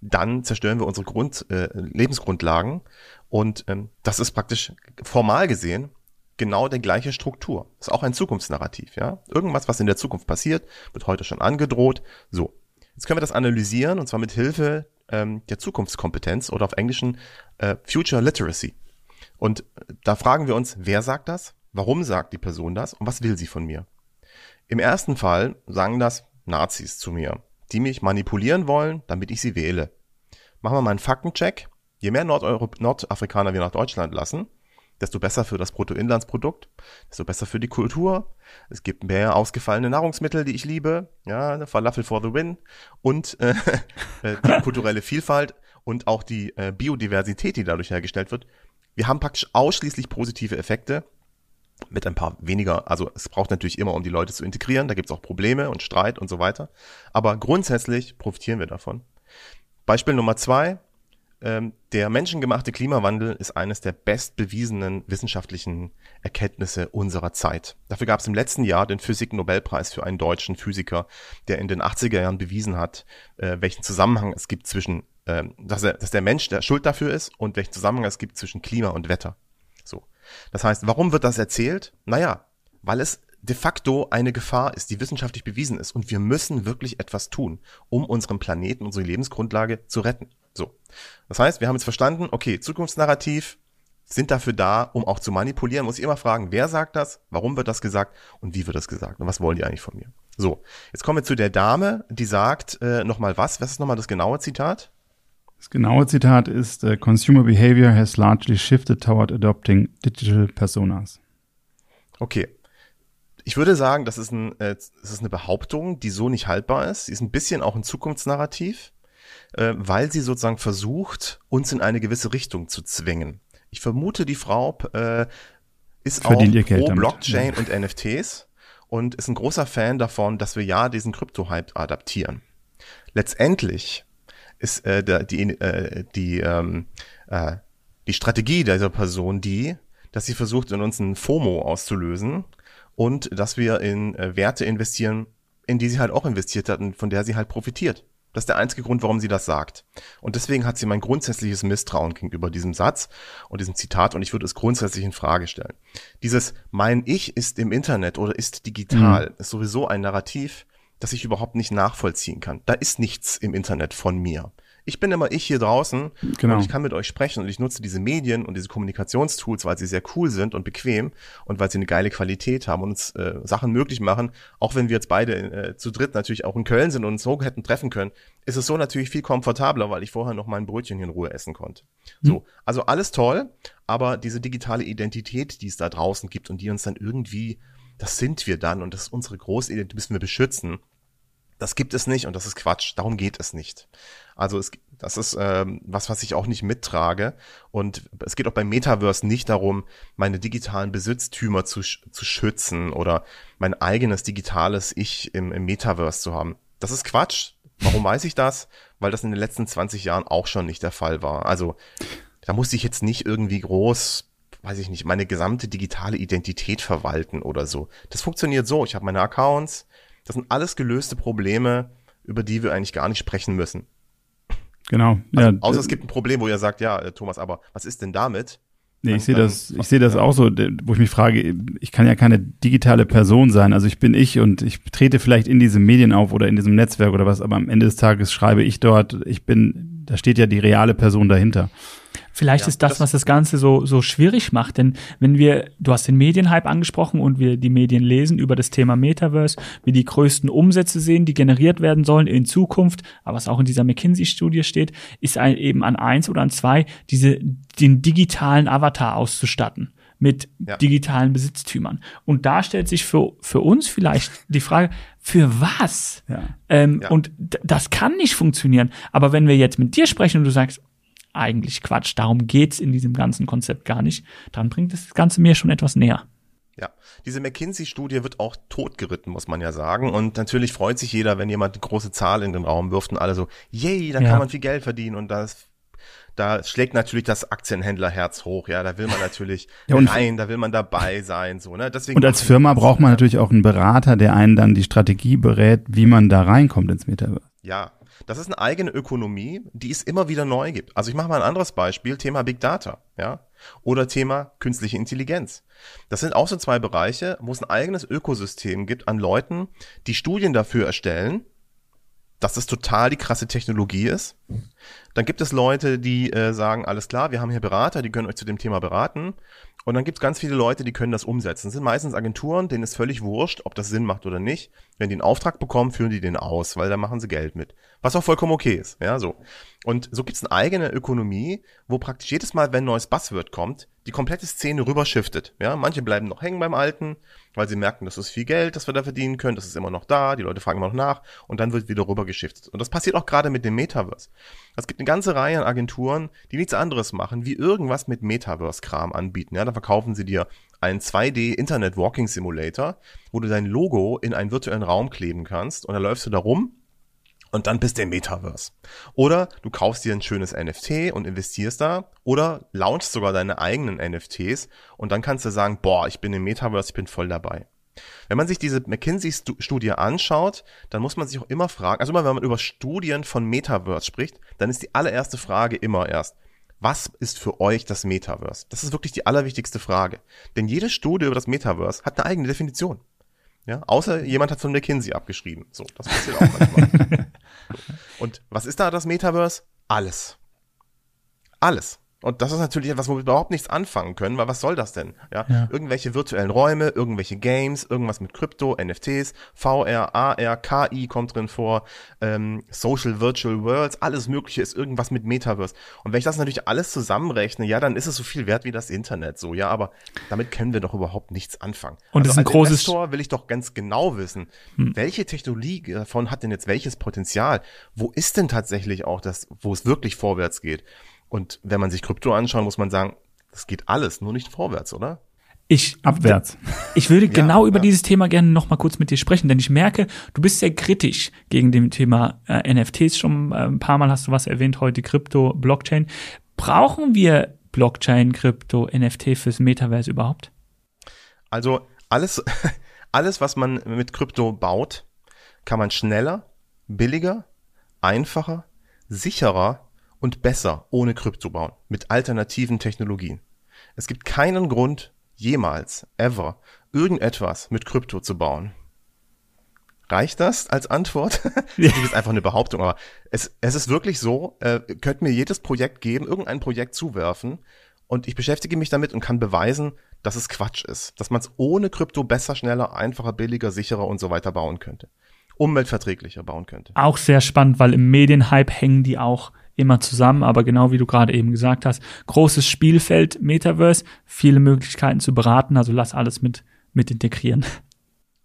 dann zerstören wir unsere Grund, äh, Lebensgrundlagen. Und ähm, das ist praktisch formal gesehen genau die gleiche Struktur. Ist auch ein Zukunftsnarrativ, ja. Irgendwas, was in der Zukunft passiert, wird heute schon angedroht. So. Jetzt können wir das analysieren und zwar mit Hilfe ähm, der Zukunftskompetenz oder auf Englischen äh, Future Literacy. Und da fragen wir uns, wer sagt das? Warum sagt die Person das und was will sie von mir? Im ersten Fall sagen das Nazis zu mir, die mich manipulieren wollen, damit ich sie wähle. Machen wir mal einen Faktencheck. Je mehr Nordeuro Nordafrikaner wir nach Deutschland lassen, desto besser für das Bruttoinlandsprodukt, desto besser für die Kultur. Es gibt mehr ausgefallene Nahrungsmittel, die ich liebe, ja, Falafel for the win und äh, äh, die kulturelle Vielfalt und auch die äh, Biodiversität, die dadurch hergestellt wird. Wir haben praktisch ausschließlich positive Effekte mit ein paar weniger, also es braucht natürlich immer, um die Leute zu integrieren, da gibt es auch Probleme und Streit und so weiter. Aber grundsätzlich profitieren wir davon. Beispiel Nummer zwei, ähm, der menschengemachte Klimawandel ist eines der bestbewiesenen wissenschaftlichen Erkenntnisse unserer Zeit. Dafür gab es im letzten Jahr den Physik-Nobelpreis für einen deutschen Physiker, der in den 80er Jahren bewiesen hat, äh, welchen Zusammenhang es gibt zwischen, äh, dass, er, dass der Mensch der Schuld dafür ist und welchen Zusammenhang es gibt zwischen Klima und Wetter. So. Das heißt, warum wird das erzählt? Naja, weil es de facto eine Gefahr ist, die wissenschaftlich bewiesen ist. Und wir müssen wirklich etwas tun, um unseren Planeten, unsere Lebensgrundlage zu retten. So. Das heißt, wir haben jetzt verstanden, okay, Zukunftsnarrativ sind dafür da, um auch zu manipulieren. Muss ich immer fragen, wer sagt das? Warum wird das gesagt? Und wie wird das gesagt? Und was wollen die eigentlich von mir? So, jetzt kommen wir zu der Dame, die sagt äh, nochmal was. Was ist nochmal das genaue Zitat? Das genaue Zitat ist, uh, Consumer behavior has largely shifted toward adopting digital personas. Okay. Ich würde sagen, das ist, ein, äh, das ist eine Behauptung, die so nicht haltbar ist. Sie ist ein bisschen auch ein Zukunftsnarrativ, äh, weil sie sozusagen versucht, uns in eine gewisse Richtung zu zwingen. Ich vermute, die Frau äh, ist Verdient auch pro damit. Blockchain ja. und NFTs und ist ein großer Fan davon, dass wir ja diesen Krypto-Hype adaptieren. Letztendlich ist äh, die, äh, die, ähm, äh, die Strategie dieser Person die, dass sie versucht, in uns ein FOMO auszulösen und dass wir in äh, Werte investieren, in die sie halt auch investiert hat und von der sie halt profitiert. Das ist der einzige Grund, warum sie das sagt. Und deswegen hat sie mein grundsätzliches Misstrauen gegenüber diesem Satz und diesem Zitat und ich würde es grundsätzlich in Frage stellen. Dieses mein Ich ist im Internet oder ist digital mhm. ist sowieso ein Narrativ, das ich überhaupt nicht nachvollziehen kann. Da ist nichts im Internet von mir. Ich bin immer ich hier draußen genau. und ich kann mit euch sprechen und ich nutze diese Medien und diese Kommunikationstools, weil sie sehr cool sind und bequem und weil sie eine geile Qualität haben und uns äh, Sachen möglich machen. Auch wenn wir jetzt beide äh, zu dritt natürlich auch in Köln sind und uns so hätten treffen können, ist es so natürlich viel komfortabler, weil ich vorher noch mein Brötchen hier in Ruhe essen konnte. Mhm. So, also alles toll, aber diese digitale Identität, die es da draußen gibt und die uns dann irgendwie, das sind wir dann und das ist unsere Großidentität, müssen wir beschützen. Das gibt es nicht und das ist Quatsch. Darum geht es nicht. Also es, das ist ähm, was, was ich auch nicht mittrage. Und es geht auch beim Metaverse nicht darum, meine digitalen Besitztümer zu, zu schützen oder mein eigenes digitales Ich im, im Metaverse zu haben. Das ist Quatsch. Warum weiß ich das? Weil das in den letzten 20 Jahren auch schon nicht der Fall war. Also da musste ich jetzt nicht irgendwie groß weiß ich nicht, meine gesamte digitale Identität verwalten oder so. Das funktioniert so. Ich habe meine Accounts, das sind alles gelöste Probleme, über die wir eigentlich gar nicht sprechen müssen. Genau. Also, ja, außer es gibt ein Problem, wo ihr sagt, ja, äh, Thomas, aber was ist denn damit? Nee, ich sehe das, ich sehe das auch so, wo ich mich frage, ich kann ja keine digitale Person sein. Also ich bin ich und ich trete vielleicht in diesem Medien auf oder in diesem Netzwerk oder was, aber am Ende des Tages schreibe ich dort, ich bin, da steht ja die reale Person dahinter. Vielleicht ja, ist das, das, was das Ganze so, so schwierig macht. Denn wenn wir, du hast den Medienhype angesprochen und wir die Medien lesen über das Thema Metaverse, wir die größten Umsätze sehen, die generiert werden sollen in Zukunft, aber was auch in dieser McKinsey-Studie steht, ist ein, eben an eins oder an zwei, diese, den digitalen Avatar auszustatten mit ja. digitalen Besitztümern. Und da stellt sich für, für uns vielleicht die Frage, für was? Ja. Ähm, ja. Und das kann nicht funktionieren. Aber wenn wir jetzt mit dir sprechen und du sagst, eigentlich Quatsch. Darum geht's in diesem ganzen Konzept gar nicht. Dann bringt das Ganze mir schon etwas näher. Ja, diese McKinsey-Studie wird auch totgeritten, muss man ja sagen. Und natürlich freut sich jeder, wenn jemand eine große Zahl in den Raum wirft und alle so, yay, da ja. kann man viel Geld verdienen und das da schlägt natürlich das Aktienhändlerherz hoch, ja, da will man natürlich ja, rein, da will man dabei sein, so, ne? Deswegen und als Firma braucht man natürlich auch einen Berater, der einen dann die Strategie berät, wie man da reinkommt ins Metaverse. Ja, das ist eine eigene Ökonomie, die es immer wieder neu gibt. Also ich mache mal ein anderes Beispiel, Thema Big Data, ja, oder Thema künstliche Intelligenz. Das sind auch so zwei Bereiche, wo es ein eigenes Ökosystem gibt an Leuten, die Studien dafür erstellen, dass das total die krasse Technologie ist. Dann gibt es Leute, die äh, sagen, alles klar, wir haben hier Berater, die können euch zu dem Thema beraten. Und dann gibt es ganz viele Leute, die können das umsetzen. Das sind meistens Agenturen, denen ist völlig wurscht, ob das Sinn macht oder nicht. Wenn die einen Auftrag bekommen, führen die den aus, weil da machen sie Geld mit. Was auch vollkommen okay ist, ja, so. Und so gibt es eine eigene Ökonomie, wo praktisch jedes Mal, wenn ein neues Buzzword kommt, die komplette Szene rüberschiftet. Ja, manche bleiben noch hängen beim Alten, weil sie merken, das ist viel Geld, das wir da verdienen können, das ist immer noch da, die Leute fragen immer noch nach und dann wird wieder rübergeschiftet. Und das passiert auch gerade mit dem Metaverse. Es gibt eine ganze Reihe an Agenturen, die nichts anderes machen, wie irgendwas mit Metaverse-Kram anbieten. Ja, da verkaufen sie dir einen 2D Internet Walking Simulator, wo du dein Logo in einen virtuellen Raum kleben kannst und da läufst du da rum und dann bist du im Metaverse. Oder du kaufst dir ein schönes NFT und investierst da oder launchst sogar deine eigenen NFTs und dann kannst du sagen, boah, ich bin im Metaverse, ich bin voll dabei. Wenn man sich diese McKinsey-Studie anschaut, dann muss man sich auch immer fragen, also immer wenn man über Studien von Metaverse spricht, dann ist die allererste Frage immer erst, was ist für euch das Metaverse? Das ist wirklich die allerwichtigste Frage. Denn jede Studie über das Metaverse hat eine eigene Definition. Ja, außer jemand hat von McKinsey abgeschrieben. So, das passiert auch manchmal. Und was ist da das Metaverse? Alles. Alles. Und das ist natürlich etwas, womit wir überhaupt nichts anfangen können, weil was soll das denn? Ja, Ja. irgendwelche virtuellen Räume, irgendwelche Games, irgendwas mit Krypto, NFTs, VR, AR, KI kommt drin vor, ähm, Social Virtual Worlds, alles Mögliche ist irgendwas mit Metaverse. Und wenn ich das natürlich alles zusammenrechne, ja, dann ist es so viel wert wie das Internet, so, ja, aber damit können wir doch überhaupt nichts anfangen. Also Und es ist ein als großes- Investor will ich doch ganz genau wissen, welche Technologie davon hat denn jetzt welches Potenzial? Wo ist denn tatsächlich auch das, wo es wirklich vorwärts geht? Und wenn man sich Krypto anschaut, muss man sagen, das geht alles, nur nicht vorwärts, oder? Ich, Abwärts. Ich würde genau über ja. dieses Thema gerne noch mal kurz mit dir sprechen, denn ich merke, du bist sehr kritisch gegen dem Thema äh, NFTs. Schon äh, ein paar Mal hast du was erwähnt, heute Krypto, Blockchain. Brauchen wir Blockchain, Krypto, NFT fürs Metaverse überhaupt? Also alles, alles, was man mit Krypto baut, kann man schneller, billiger, einfacher, sicherer und besser ohne Krypto bauen, mit alternativen Technologien. Es gibt keinen Grund, jemals, ever, irgendetwas mit Krypto zu bauen. Reicht das als Antwort? Das ist einfach eine Behauptung, aber es, es ist wirklich so, äh, könnt mir jedes Projekt geben, irgendein Projekt zuwerfen und ich beschäftige mich damit und kann beweisen, dass es Quatsch ist, dass man es ohne Krypto besser, schneller, einfacher, billiger, sicherer und so weiter bauen könnte. Umweltverträglicher bauen könnte. Auch sehr spannend, weil im Medienhype hängen die auch immer zusammen, aber genau wie du gerade eben gesagt hast, großes Spielfeld, Metaverse, viele Möglichkeiten zu beraten, also lass alles mit, mit integrieren.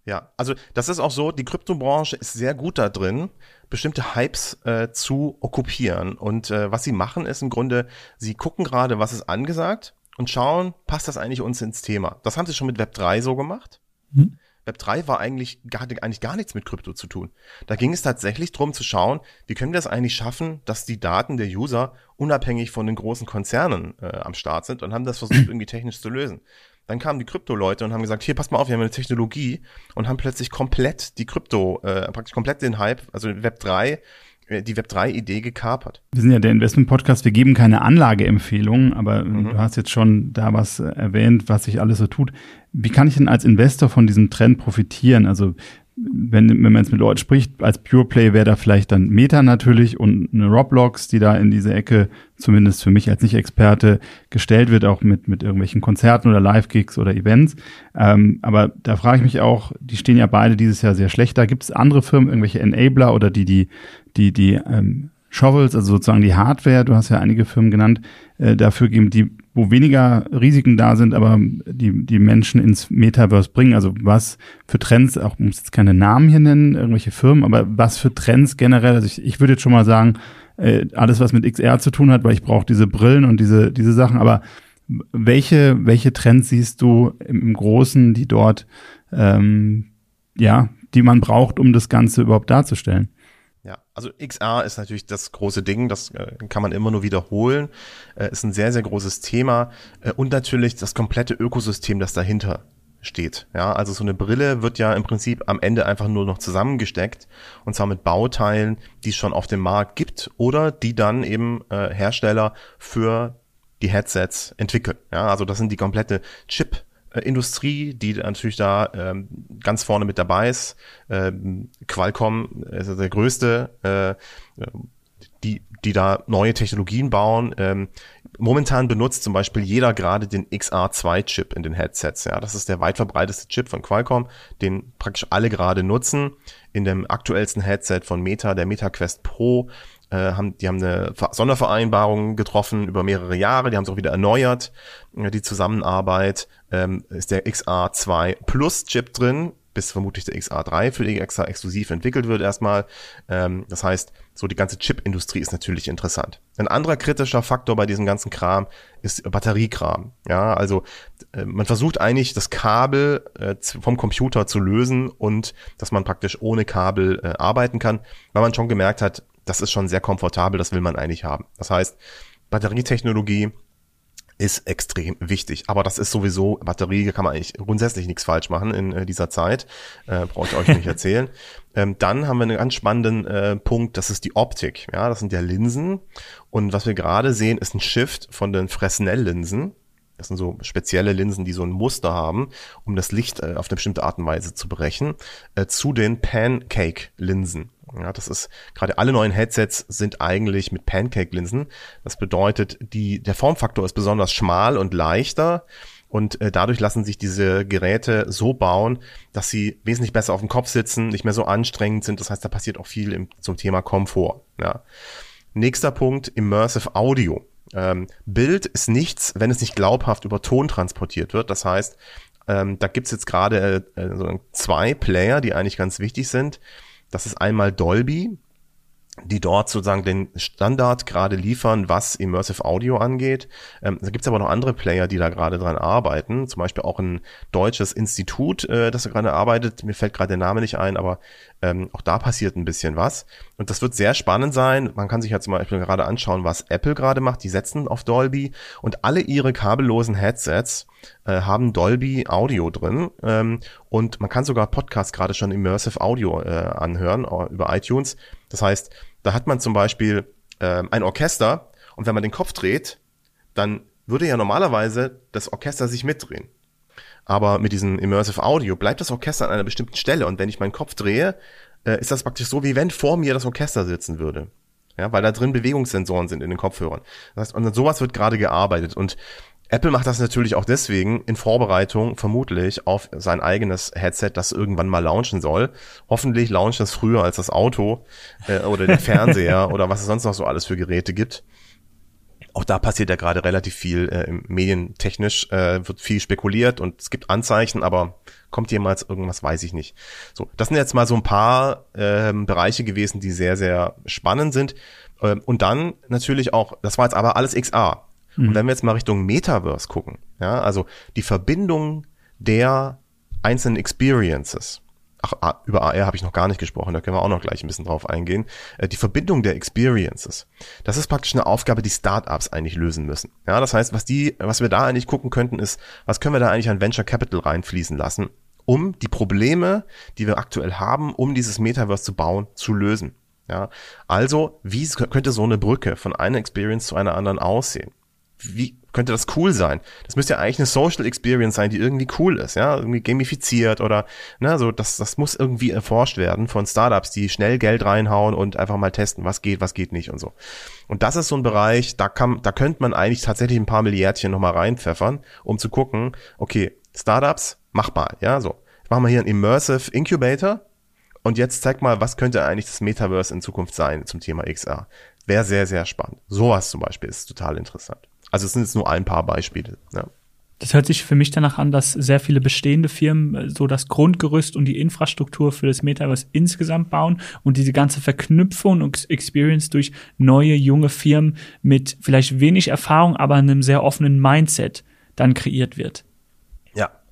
Ja, also das ist auch so, die Kryptobranche ist sehr gut da drin, bestimmte Hypes äh, zu okkupieren. Und äh, was sie machen, ist im Grunde, sie gucken gerade, was ist angesagt und schauen, passt das eigentlich uns ins Thema. Das haben sie schon mit Web 3 so gemacht. Mhm. Web 3 war eigentlich gar, eigentlich gar nichts mit Krypto zu tun. Da ging es tatsächlich darum zu schauen, wie können wir das eigentlich schaffen, dass die Daten der User unabhängig von den großen Konzernen äh, am Start sind und haben das versucht irgendwie technisch zu lösen. Dann kamen die Krypto-Leute und haben gesagt, hier, passt mal auf, wir haben eine Technologie und haben plötzlich komplett die Krypto, äh, praktisch komplett den Hype, also Web 3, äh, die Web 3-Idee gekapert. Wir sind ja der Investment-Podcast, wir geben keine Anlageempfehlungen, aber du hast jetzt schon da was äh, erwähnt, was sich alles so tut. Wie kann ich denn als Investor von diesem Trend profitieren? Also wenn, wenn man jetzt mit Leuten spricht, als Pure Play wäre da vielleicht dann Meta natürlich und eine Roblox, die da in diese Ecke, zumindest für mich als Nicht-Experte, gestellt wird, auch mit, mit irgendwelchen Konzerten oder Live-Gigs oder Events. Ähm, aber da frage ich mich auch, die stehen ja beide dieses Jahr sehr schlecht. Da gibt es andere Firmen, irgendwelche Enabler oder die, die, die, die ähm, Shovels, also sozusagen die Hardware, du hast ja einige Firmen genannt, äh, dafür geben, die, wo weniger Risiken da sind, aber die, die Menschen ins Metaverse bringen. Also was für Trends, auch muss jetzt keine Namen hier nennen, irgendwelche Firmen, aber was für Trends generell, also ich, ich würde jetzt schon mal sagen, äh, alles, was mit XR zu tun hat, weil ich brauche diese Brillen und diese, diese Sachen, aber welche, welche Trends siehst du im, im Großen, die dort, ähm, ja, die man braucht, um das Ganze überhaupt darzustellen? Ja, also XR ist natürlich das große Ding, das äh, kann man immer nur wiederholen, äh, ist ein sehr, sehr großes Thema äh, und natürlich das komplette Ökosystem, das dahinter steht. Ja, also so eine Brille wird ja im Prinzip am Ende einfach nur noch zusammengesteckt und zwar mit Bauteilen, die es schon auf dem Markt gibt oder die dann eben äh, Hersteller für die Headsets entwickeln. Ja, also das sind die komplette Chip Industrie, die natürlich da ähm, ganz vorne mit dabei ist. Ähm, Qualcomm ist der größte, äh, die, die da neue Technologien bauen. Ähm, momentan benutzt zum Beispiel jeder gerade den XR2-Chip in den Headsets. Ja, das ist der weit verbreiteste Chip von Qualcomm, den praktisch alle gerade nutzen. In dem aktuellsten Headset von Meta, der MetaQuest Pro, äh, haben, die haben eine Sondervereinbarung getroffen über mehrere Jahre, die haben es auch wieder erneuert, äh, die Zusammenarbeit, ähm, ist der XR2 Plus Chip drin, bis vermutlich der XR3 für die XR exklusiv entwickelt wird erstmal. Ähm, das heißt, so die ganze Chip-Industrie ist natürlich interessant. Ein anderer kritischer Faktor bei diesem ganzen Kram ist Batteriekram. Ja, also äh, man versucht eigentlich das Kabel äh, vom Computer zu lösen und dass man praktisch ohne Kabel äh, arbeiten kann, weil man schon gemerkt hat, das ist schon sehr komfortabel, das will man eigentlich haben. Das heißt, Batterietechnologie ist extrem wichtig. Aber das ist sowieso, Batterie kann man eigentlich grundsätzlich nichts falsch machen in äh, dieser Zeit. Äh, Brauche ich euch nicht erzählen. Ähm, dann haben wir einen ganz spannenden äh, Punkt, das ist die Optik. Ja, das sind ja Linsen. Und was wir gerade sehen, ist ein Shift von den Fresnel-Linsen. Das sind so spezielle Linsen, die so ein Muster haben, um das Licht äh, auf eine bestimmte Art und Weise zu brechen, äh, zu den Pancake-Linsen. Ja, das ist gerade alle neuen Headsets sind eigentlich mit Pancake-Linsen. Das bedeutet, die, der Formfaktor ist besonders schmal und leichter. Und äh, dadurch lassen sich diese Geräte so bauen, dass sie wesentlich besser auf dem Kopf sitzen, nicht mehr so anstrengend sind. Das heißt, da passiert auch viel im, zum Thema Komfort. Ja. Nächster Punkt, Immersive Audio. Ähm, Bild ist nichts, wenn es nicht glaubhaft über Ton transportiert wird. Das heißt, ähm, da gibt's jetzt gerade äh, so zwei Player, die eigentlich ganz wichtig sind. Das ist einmal Dolby, die dort sozusagen den Standard gerade liefern, was Immersive Audio angeht. Ähm, da gibt's aber noch andere Player, die da gerade dran arbeiten. Zum Beispiel auch ein deutsches Institut, äh, das da gerade arbeitet. Mir fällt gerade der Name nicht ein, aber ähm, auch da passiert ein bisschen was. Und das wird sehr spannend sein. Man kann sich ja zum Beispiel gerade anschauen, was Apple gerade macht. Die setzen auf Dolby und alle ihre kabellosen Headsets äh, haben Dolby Audio drin. Ähm, und man kann sogar Podcasts gerade schon Immersive Audio äh, anhören äh, über iTunes. Das heißt, da hat man zum Beispiel äh, ein Orchester und wenn man den Kopf dreht, dann würde ja normalerweise das Orchester sich mitdrehen. Aber mit diesem Immersive Audio bleibt das Orchester an einer bestimmten Stelle und wenn ich meinen Kopf drehe, äh, ist das praktisch so, wie wenn vor mir das Orchester sitzen würde. Ja, weil da drin Bewegungssensoren sind in den Kopfhörern. Das heißt, und an sowas wird gerade gearbeitet und Apple macht das natürlich auch deswegen in Vorbereitung vermutlich auf sein eigenes Headset, das irgendwann mal launchen soll. Hoffentlich launcht es früher als das Auto äh, oder der Fernseher oder was es sonst noch so alles für Geräte gibt. Auch da passiert ja gerade relativ viel äh, medientechnisch, äh, wird viel spekuliert und es gibt Anzeichen, aber kommt jemals irgendwas, weiß ich nicht. So, das sind jetzt mal so ein paar äh, Bereiche gewesen, die sehr, sehr spannend sind. Ähm, und dann natürlich auch, das war jetzt aber alles XR. Mhm. Und wenn wir jetzt mal Richtung Metaverse gucken, ja, also die Verbindung der einzelnen Experiences. Ach, über AR habe ich noch gar nicht gesprochen, da können wir auch noch gleich ein bisschen drauf eingehen. Äh, die Verbindung der Experiences. Das ist praktisch eine Aufgabe, die Startups eigentlich lösen müssen. Ja, das heißt, was die, was wir da eigentlich gucken könnten, ist, was können wir da eigentlich an Venture Capital reinfließen lassen, um die Probleme, die wir aktuell haben, um dieses Metaverse zu bauen, zu lösen. Ja, also, wie könnte so eine Brücke von einer Experience zu einer anderen aussehen? Wie könnte das cool sein? Das müsste ja eigentlich eine Social Experience sein, die irgendwie cool ist, ja, irgendwie gamifiziert oder, ne, so, das, das muss irgendwie erforscht werden von Startups, die schnell Geld reinhauen und einfach mal testen, was geht, was geht nicht und so. Und das ist so ein Bereich, da kann, da könnte man eigentlich tatsächlich ein paar Milliardchen nochmal reinpfeffern, um zu gucken, okay, Startups, mach mal, ja, so. Jetzt machen wir hier einen Immersive Incubator und jetzt zeig mal, was könnte eigentlich das Metaverse in Zukunft sein zum Thema XR. Wäre sehr, sehr spannend. Sowas zum Beispiel ist total interessant. Also es sind jetzt nur ein paar Beispiele. Ja. Das hört sich für mich danach an, dass sehr viele bestehende Firmen äh, so das Grundgerüst und die Infrastruktur für das Metaverse insgesamt bauen und diese ganze Verknüpfung und Experience durch neue, junge Firmen mit vielleicht wenig Erfahrung, aber einem sehr offenen Mindset dann kreiert wird.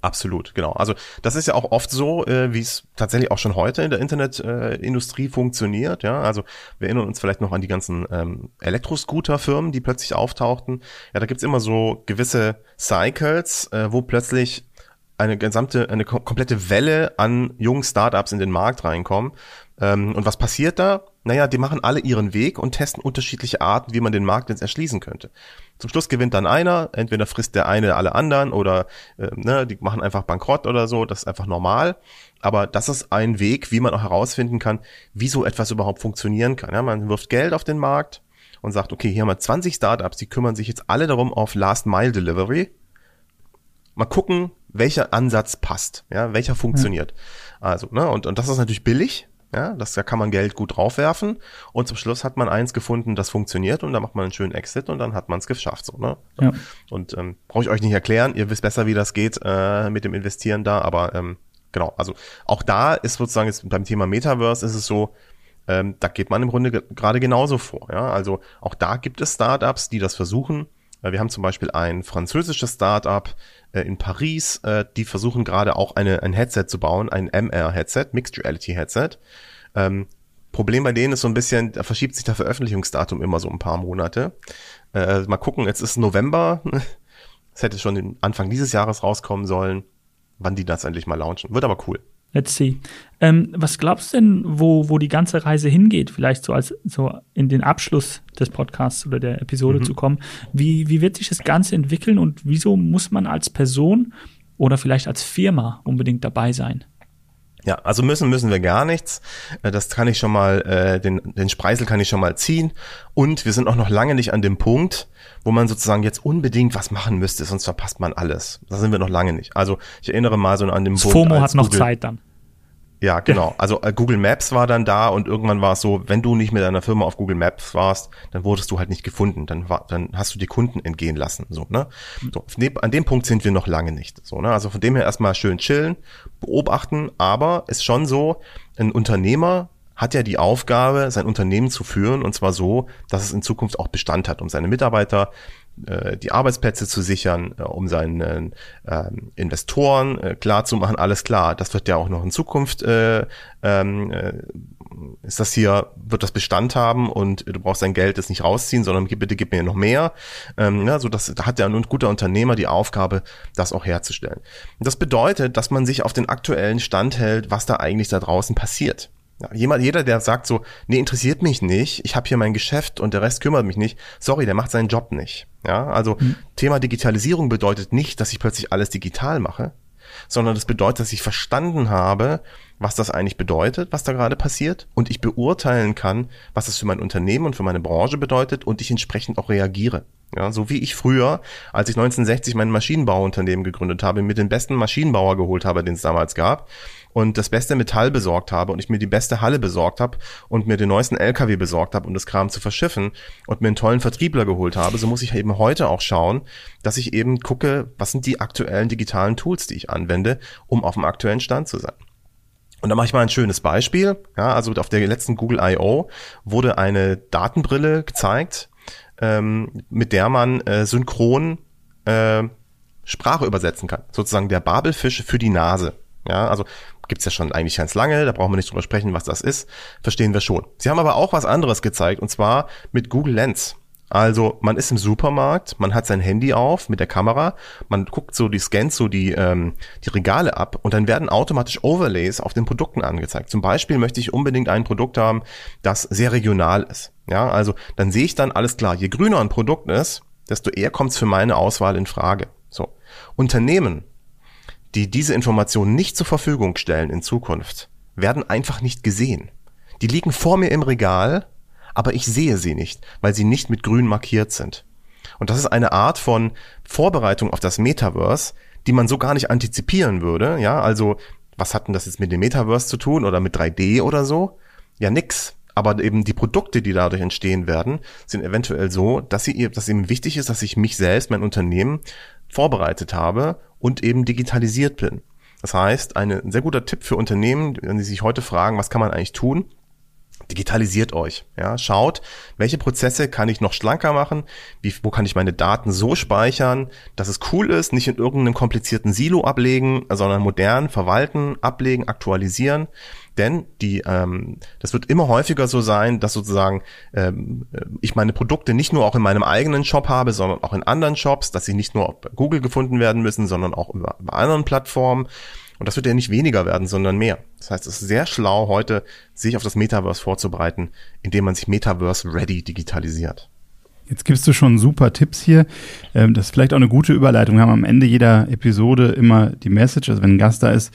Absolut, genau. Also das ist ja auch oft so, äh, wie es tatsächlich auch schon heute in der Internetindustrie äh, funktioniert. Ja, also wir erinnern uns vielleicht noch an die ganzen ähm, Elektroscooter-Firmen, die plötzlich auftauchten. Ja, da gibt's immer so gewisse Cycles, äh, wo plötzlich eine gesamte, eine komplette Welle an jungen Startups in den Markt reinkommen. Ähm, und was passiert da? Naja, die machen alle ihren Weg und testen unterschiedliche Arten, wie man den Markt jetzt erschließen könnte. Zum Schluss gewinnt dann einer, entweder frisst der eine alle anderen oder äh, ne, die machen einfach bankrott oder so, das ist einfach normal. Aber das ist ein Weg, wie man auch herausfinden kann, wie so etwas überhaupt funktionieren kann. Ja, man wirft Geld auf den Markt und sagt, okay, hier haben wir 20 Startups, die kümmern sich jetzt alle darum auf Last Mile Delivery. Mal gucken, welcher Ansatz passt, ja, welcher funktioniert. Ja. Also, ne, und, und das ist natürlich billig, ja, das, da kann man Geld gut draufwerfen und zum Schluss hat man eins gefunden, das funktioniert und dann macht man einen schönen Exit und dann hat man es geschafft. So, ne? Ja. Und ähm, brauche ich euch nicht erklären, ihr wisst besser, wie das geht äh, mit dem Investieren da, aber ähm, genau, also auch da ist sozusagen jetzt beim Thema Metaverse ist es so, ähm, da geht man im Grunde ge gerade genauso vor. Ja? Also auch da gibt es Startups, die das versuchen. Äh, wir haben zum Beispiel ein französisches Startup, äh, in Paris, äh, die versuchen gerade auch eine, ein Headset zu bauen, ein MR-Headset, Mixed Reality Headset. Ähm, Problem bei denen ist so ein bisschen, da verschiebt sich der Veröffentlichungsdatum immer so ein paar Monate. Äh, mal gucken, jetzt ist November. Es hätte schon Anfang dieses Jahres rauskommen sollen, wann die das endlich mal launchen. Wird aber cool. Let's see. Ähm, was glaubst du denn, wo, wo die ganze Reise hingeht? Vielleicht so als so in den Abschluss des Podcasts oder der Episode mhm. zu kommen. Wie, wie wird sich das Ganze entwickeln und wieso muss man als Person oder vielleicht als Firma unbedingt dabei sein? Ja, also müssen müssen wir gar nichts. Äh, das kann ich schon mal, äh, den, den Spreisel kann ich schon mal ziehen. Und wir sind auch noch lange nicht an dem Punkt, wo man sozusagen jetzt unbedingt was machen müsste, sonst verpasst man alles. Da sind wir noch lange nicht. Also ich erinnere mal so an dem das Punkt. FOMO hat noch Google, Zeit dann. Ja, genau. Also äh, Google Maps war dann da und irgendwann war es so, wenn du nicht mit deiner Firma auf Google Maps warst, dann wurdest du halt nicht gefunden. Dann war, dann hast du die Kunden entgehen lassen. So, ne? So, an dem Punkt sind wir noch lange nicht. So, ne? Also von dem her erstmal schön chillen, beobachten, aber ist schon so, ein Unternehmer hat ja die Aufgabe, sein Unternehmen zu führen und zwar so, dass es in Zukunft auch Bestand hat, um seine Mitarbeiter die Arbeitsplätze zu sichern, äh, um seinen äh, Investoren äh, klar zu machen, alles klar, das wird ja auch noch in Zukunft äh, ähm, äh, ist das hier, wird das Bestand haben und du brauchst dein Geld jetzt nicht rausziehen, sondern bitte gib mir noch mehr. Ähm, ja, so das, da hat ja ein guter Unternehmer die Aufgabe, das auch herzustellen. Das bedeutet, dass man sich auf den aktuellen Stand hält, was da eigentlich da draußen passiert. Ja, jemand, jeder, der sagt so, nee, interessiert mich nicht, ich habe hier mein Geschäft und der Rest kümmert mich nicht, sorry, der macht seinen Job nicht. Ja, also mhm. Thema Digitalisierung bedeutet nicht, dass ich plötzlich alles digital mache, sondern das bedeutet, dass ich verstanden habe, was das eigentlich bedeutet, was da gerade passiert und ich beurteilen kann, was das für mein Unternehmen und für meine Branche bedeutet und ich entsprechend auch reagiere. Ja, so wie ich früher, als ich 1960 mein Maschinenbauunternehmen gegründet habe, mir den besten Maschinenbauer geholt habe, den es damals gab und das beste Metall besorgt habe und ich mir die beste Halle besorgt habe und mir den neuesten LKW besorgt habe, um das Kram zu verschiffen und mir einen tollen Vertriebler geholt habe, so muss ich eben heute auch schauen, dass ich eben gucke, was sind die aktuellen digitalen Tools, die ich anwende, um auf dem aktuellen Stand zu sein. Und da mache ich mal ein schönes Beispiel. Ja, also auf der letzten Google I.O. wurde eine Datenbrille gezeigt, ähm, mit der man äh, synchron äh, Sprache übersetzen kann. Sozusagen der Babelfisch für die Nase. Ja, also gibt's ja schon eigentlich ganz lange, da brauchen wir nicht drüber sprechen, was das ist, verstehen wir schon. Sie haben aber auch was anderes gezeigt, und zwar mit Google Lens. Also man ist im Supermarkt, man hat sein Handy auf mit der Kamera, man guckt so die scannt so die ähm, die Regale ab und dann werden automatisch Overlays auf den Produkten angezeigt. Zum Beispiel möchte ich unbedingt ein Produkt haben, das sehr regional ist. Ja, also dann sehe ich dann alles klar. Je grüner ein Produkt ist, desto eher kommt es für meine Auswahl in Frage. So Unternehmen die diese Informationen nicht zur Verfügung stellen in Zukunft, werden einfach nicht gesehen. Die liegen vor mir im Regal, aber ich sehe sie nicht, weil sie nicht mit grün markiert sind. Und das ist eine Art von Vorbereitung auf das Metaverse, die man so gar nicht antizipieren würde. Ja, also was hat denn das jetzt mit dem Metaverse zu tun oder mit 3D oder so? Ja, nix. Aber eben die Produkte, die dadurch entstehen werden, sind eventuell so, dass sie, dass eben wichtig ist, dass ich mich selbst, mein Unternehmen vorbereitet habe und eben digitalisiert bin. Das heißt, eine, ein sehr guter Tipp für Unternehmen, wenn sie sich heute fragen, was kann man eigentlich tun? Digitalisiert euch. Ja, schaut, welche Prozesse kann ich noch schlanker machen? Wie, wo kann ich meine Daten so speichern, dass es cool ist, nicht in irgendeinem komplizierten Silo ablegen, sondern modern verwalten, ablegen, aktualisieren. Denn die, ähm, das wird immer häufiger so sein, dass sozusagen ähm, ich meine Produkte nicht nur auch in meinem eigenen Shop habe, sondern auch in anderen Shops, dass sie nicht nur auf Google gefunden werden müssen, sondern auch über, über anderen Plattformen. Und das wird ja nicht weniger werden, sondern mehr. Das heißt, es ist sehr schlau, heute sich auf das Metaverse vorzubereiten, indem man sich Metaverse ready digitalisiert. Jetzt gibst du schon super Tipps hier. Ähm, das ist vielleicht auch eine gute Überleitung. Wir haben am Ende jeder Episode immer die Message, also wenn ein Gast da ist,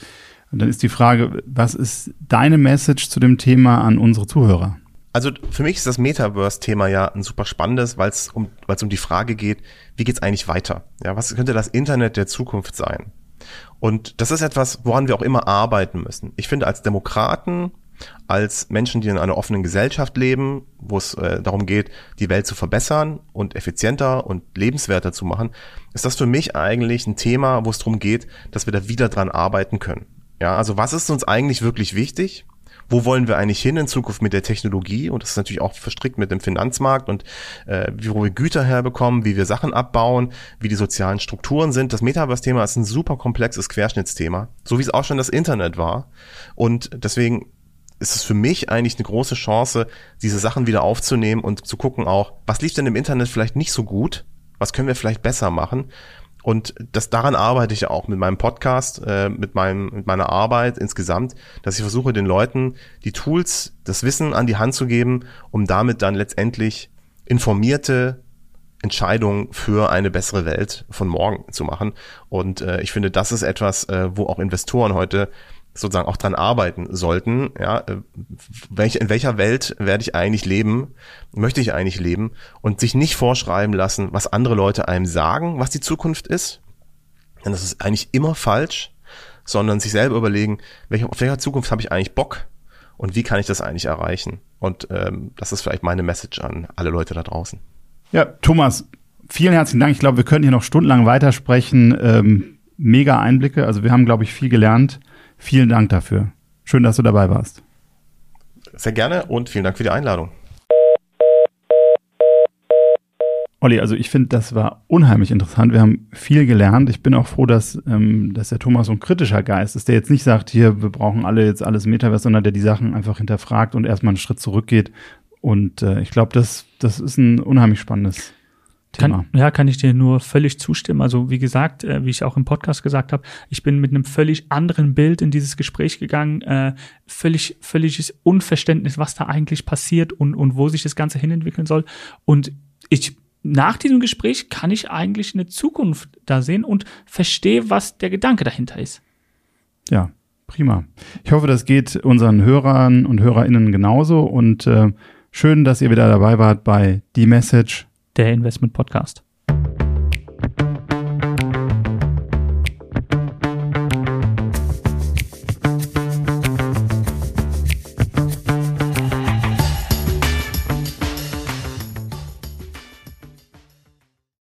und dann ist die Frage, was ist deine Message zu dem Thema an unsere Zuhörer? Also für mich ist das Metaverse-Thema ja ein super spannendes, weil es um, weil's um die Frage geht, wie geht's eigentlich weiter? Ja, was könnte das Internet der Zukunft sein? Und das ist etwas, woran wir auch immer arbeiten müssen. Ich finde, als Demokraten, als Menschen, die in einer offenen Gesellschaft leben, wo es äh, darum geht, die Welt zu verbessern und effizienter und lebenswerter zu machen, ist das für mich eigentlich ein Thema, wo es darum geht, dass wir da wieder dran arbeiten können. Ja, also was ist uns eigentlich wirklich wichtig? Wo wollen wir eigentlich hin in Zukunft mit der Technologie? Und das ist natürlich auch verstrickt mit dem Finanzmarkt und äh, wo wir Güter herbekommen, wie wir Sachen abbauen, wie die sozialen Strukturen sind. Das Metaverse-Thema ist ein super komplexes Querschnittsthema, so wie es auch schon das Internet war. Und deswegen ist es für mich eigentlich eine große Chance, diese Sachen wieder aufzunehmen und zu gucken auch, was lief denn im Internet vielleicht nicht so gut? Was können wir vielleicht besser machen? Und das daran arbeite ich ja auch mit meinem Podcast, äh, mit meinem mit meiner Arbeit insgesamt, dass ich versuche den Leuten die Tools, das Wissen an die Hand zu geben, um damit dann letztendlich informierte Entscheidungen für eine bessere Welt von morgen zu machen. Und äh, ich finde, das ist etwas, äh, wo auch Investoren heute sozusagen auch dran arbeiten sollten, ja, äh, welch, in welcher Welt werde ich eigentlich leben, möchte ich eigentlich leben und sich nicht vorschreiben lassen, was andere Leute einem sagen, was die Zukunft ist. Denn das ist eigentlich immer falsch, sondern sich selber überlegen, welche, auf welcher Zukunft habe ich eigentlich Bock und wie kann ich das eigentlich erreichen? Und ähm, das ist vielleicht meine Message an alle Leute da draußen. Ja, Thomas, vielen herzlichen Dank. Ich glaube, wir können hier noch stundenlang weitersprechen. Ähm, mega Einblicke. Also wir haben, glaube ich, viel gelernt. Vielen Dank dafür. Schön, dass du dabei warst. Sehr gerne und vielen Dank für die Einladung. Olli, also ich finde, das war unheimlich interessant. Wir haben viel gelernt. Ich bin auch froh, dass, ähm, dass der Thomas so ein kritischer Geist ist, der jetzt nicht sagt, hier, wir brauchen alle jetzt alles Metaverse, sondern der die Sachen einfach hinterfragt und erstmal einen Schritt zurückgeht. Und äh, ich glaube, das, das ist ein unheimlich spannendes Thema. Kann, ja, kann ich dir nur völlig zustimmen. Also wie gesagt, äh, wie ich auch im Podcast gesagt habe, ich bin mit einem völlig anderen Bild in dieses Gespräch gegangen, äh, völlig völliges Unverständnis, was da eigentlich passiert und und wo sich das Ganze hinentwickeln soll. Und ich nach diesem Gespräch kann ich eigentlich eine Zukunft da sehen und verstehe, was der Gedanke dahinter ist. Ja, prima. Ich hoffe, das geht unseren Hörern und Hörerinnen genauso und äh, schön, dass ihr wieder dabei wart bei Die Message der Investment Podcast.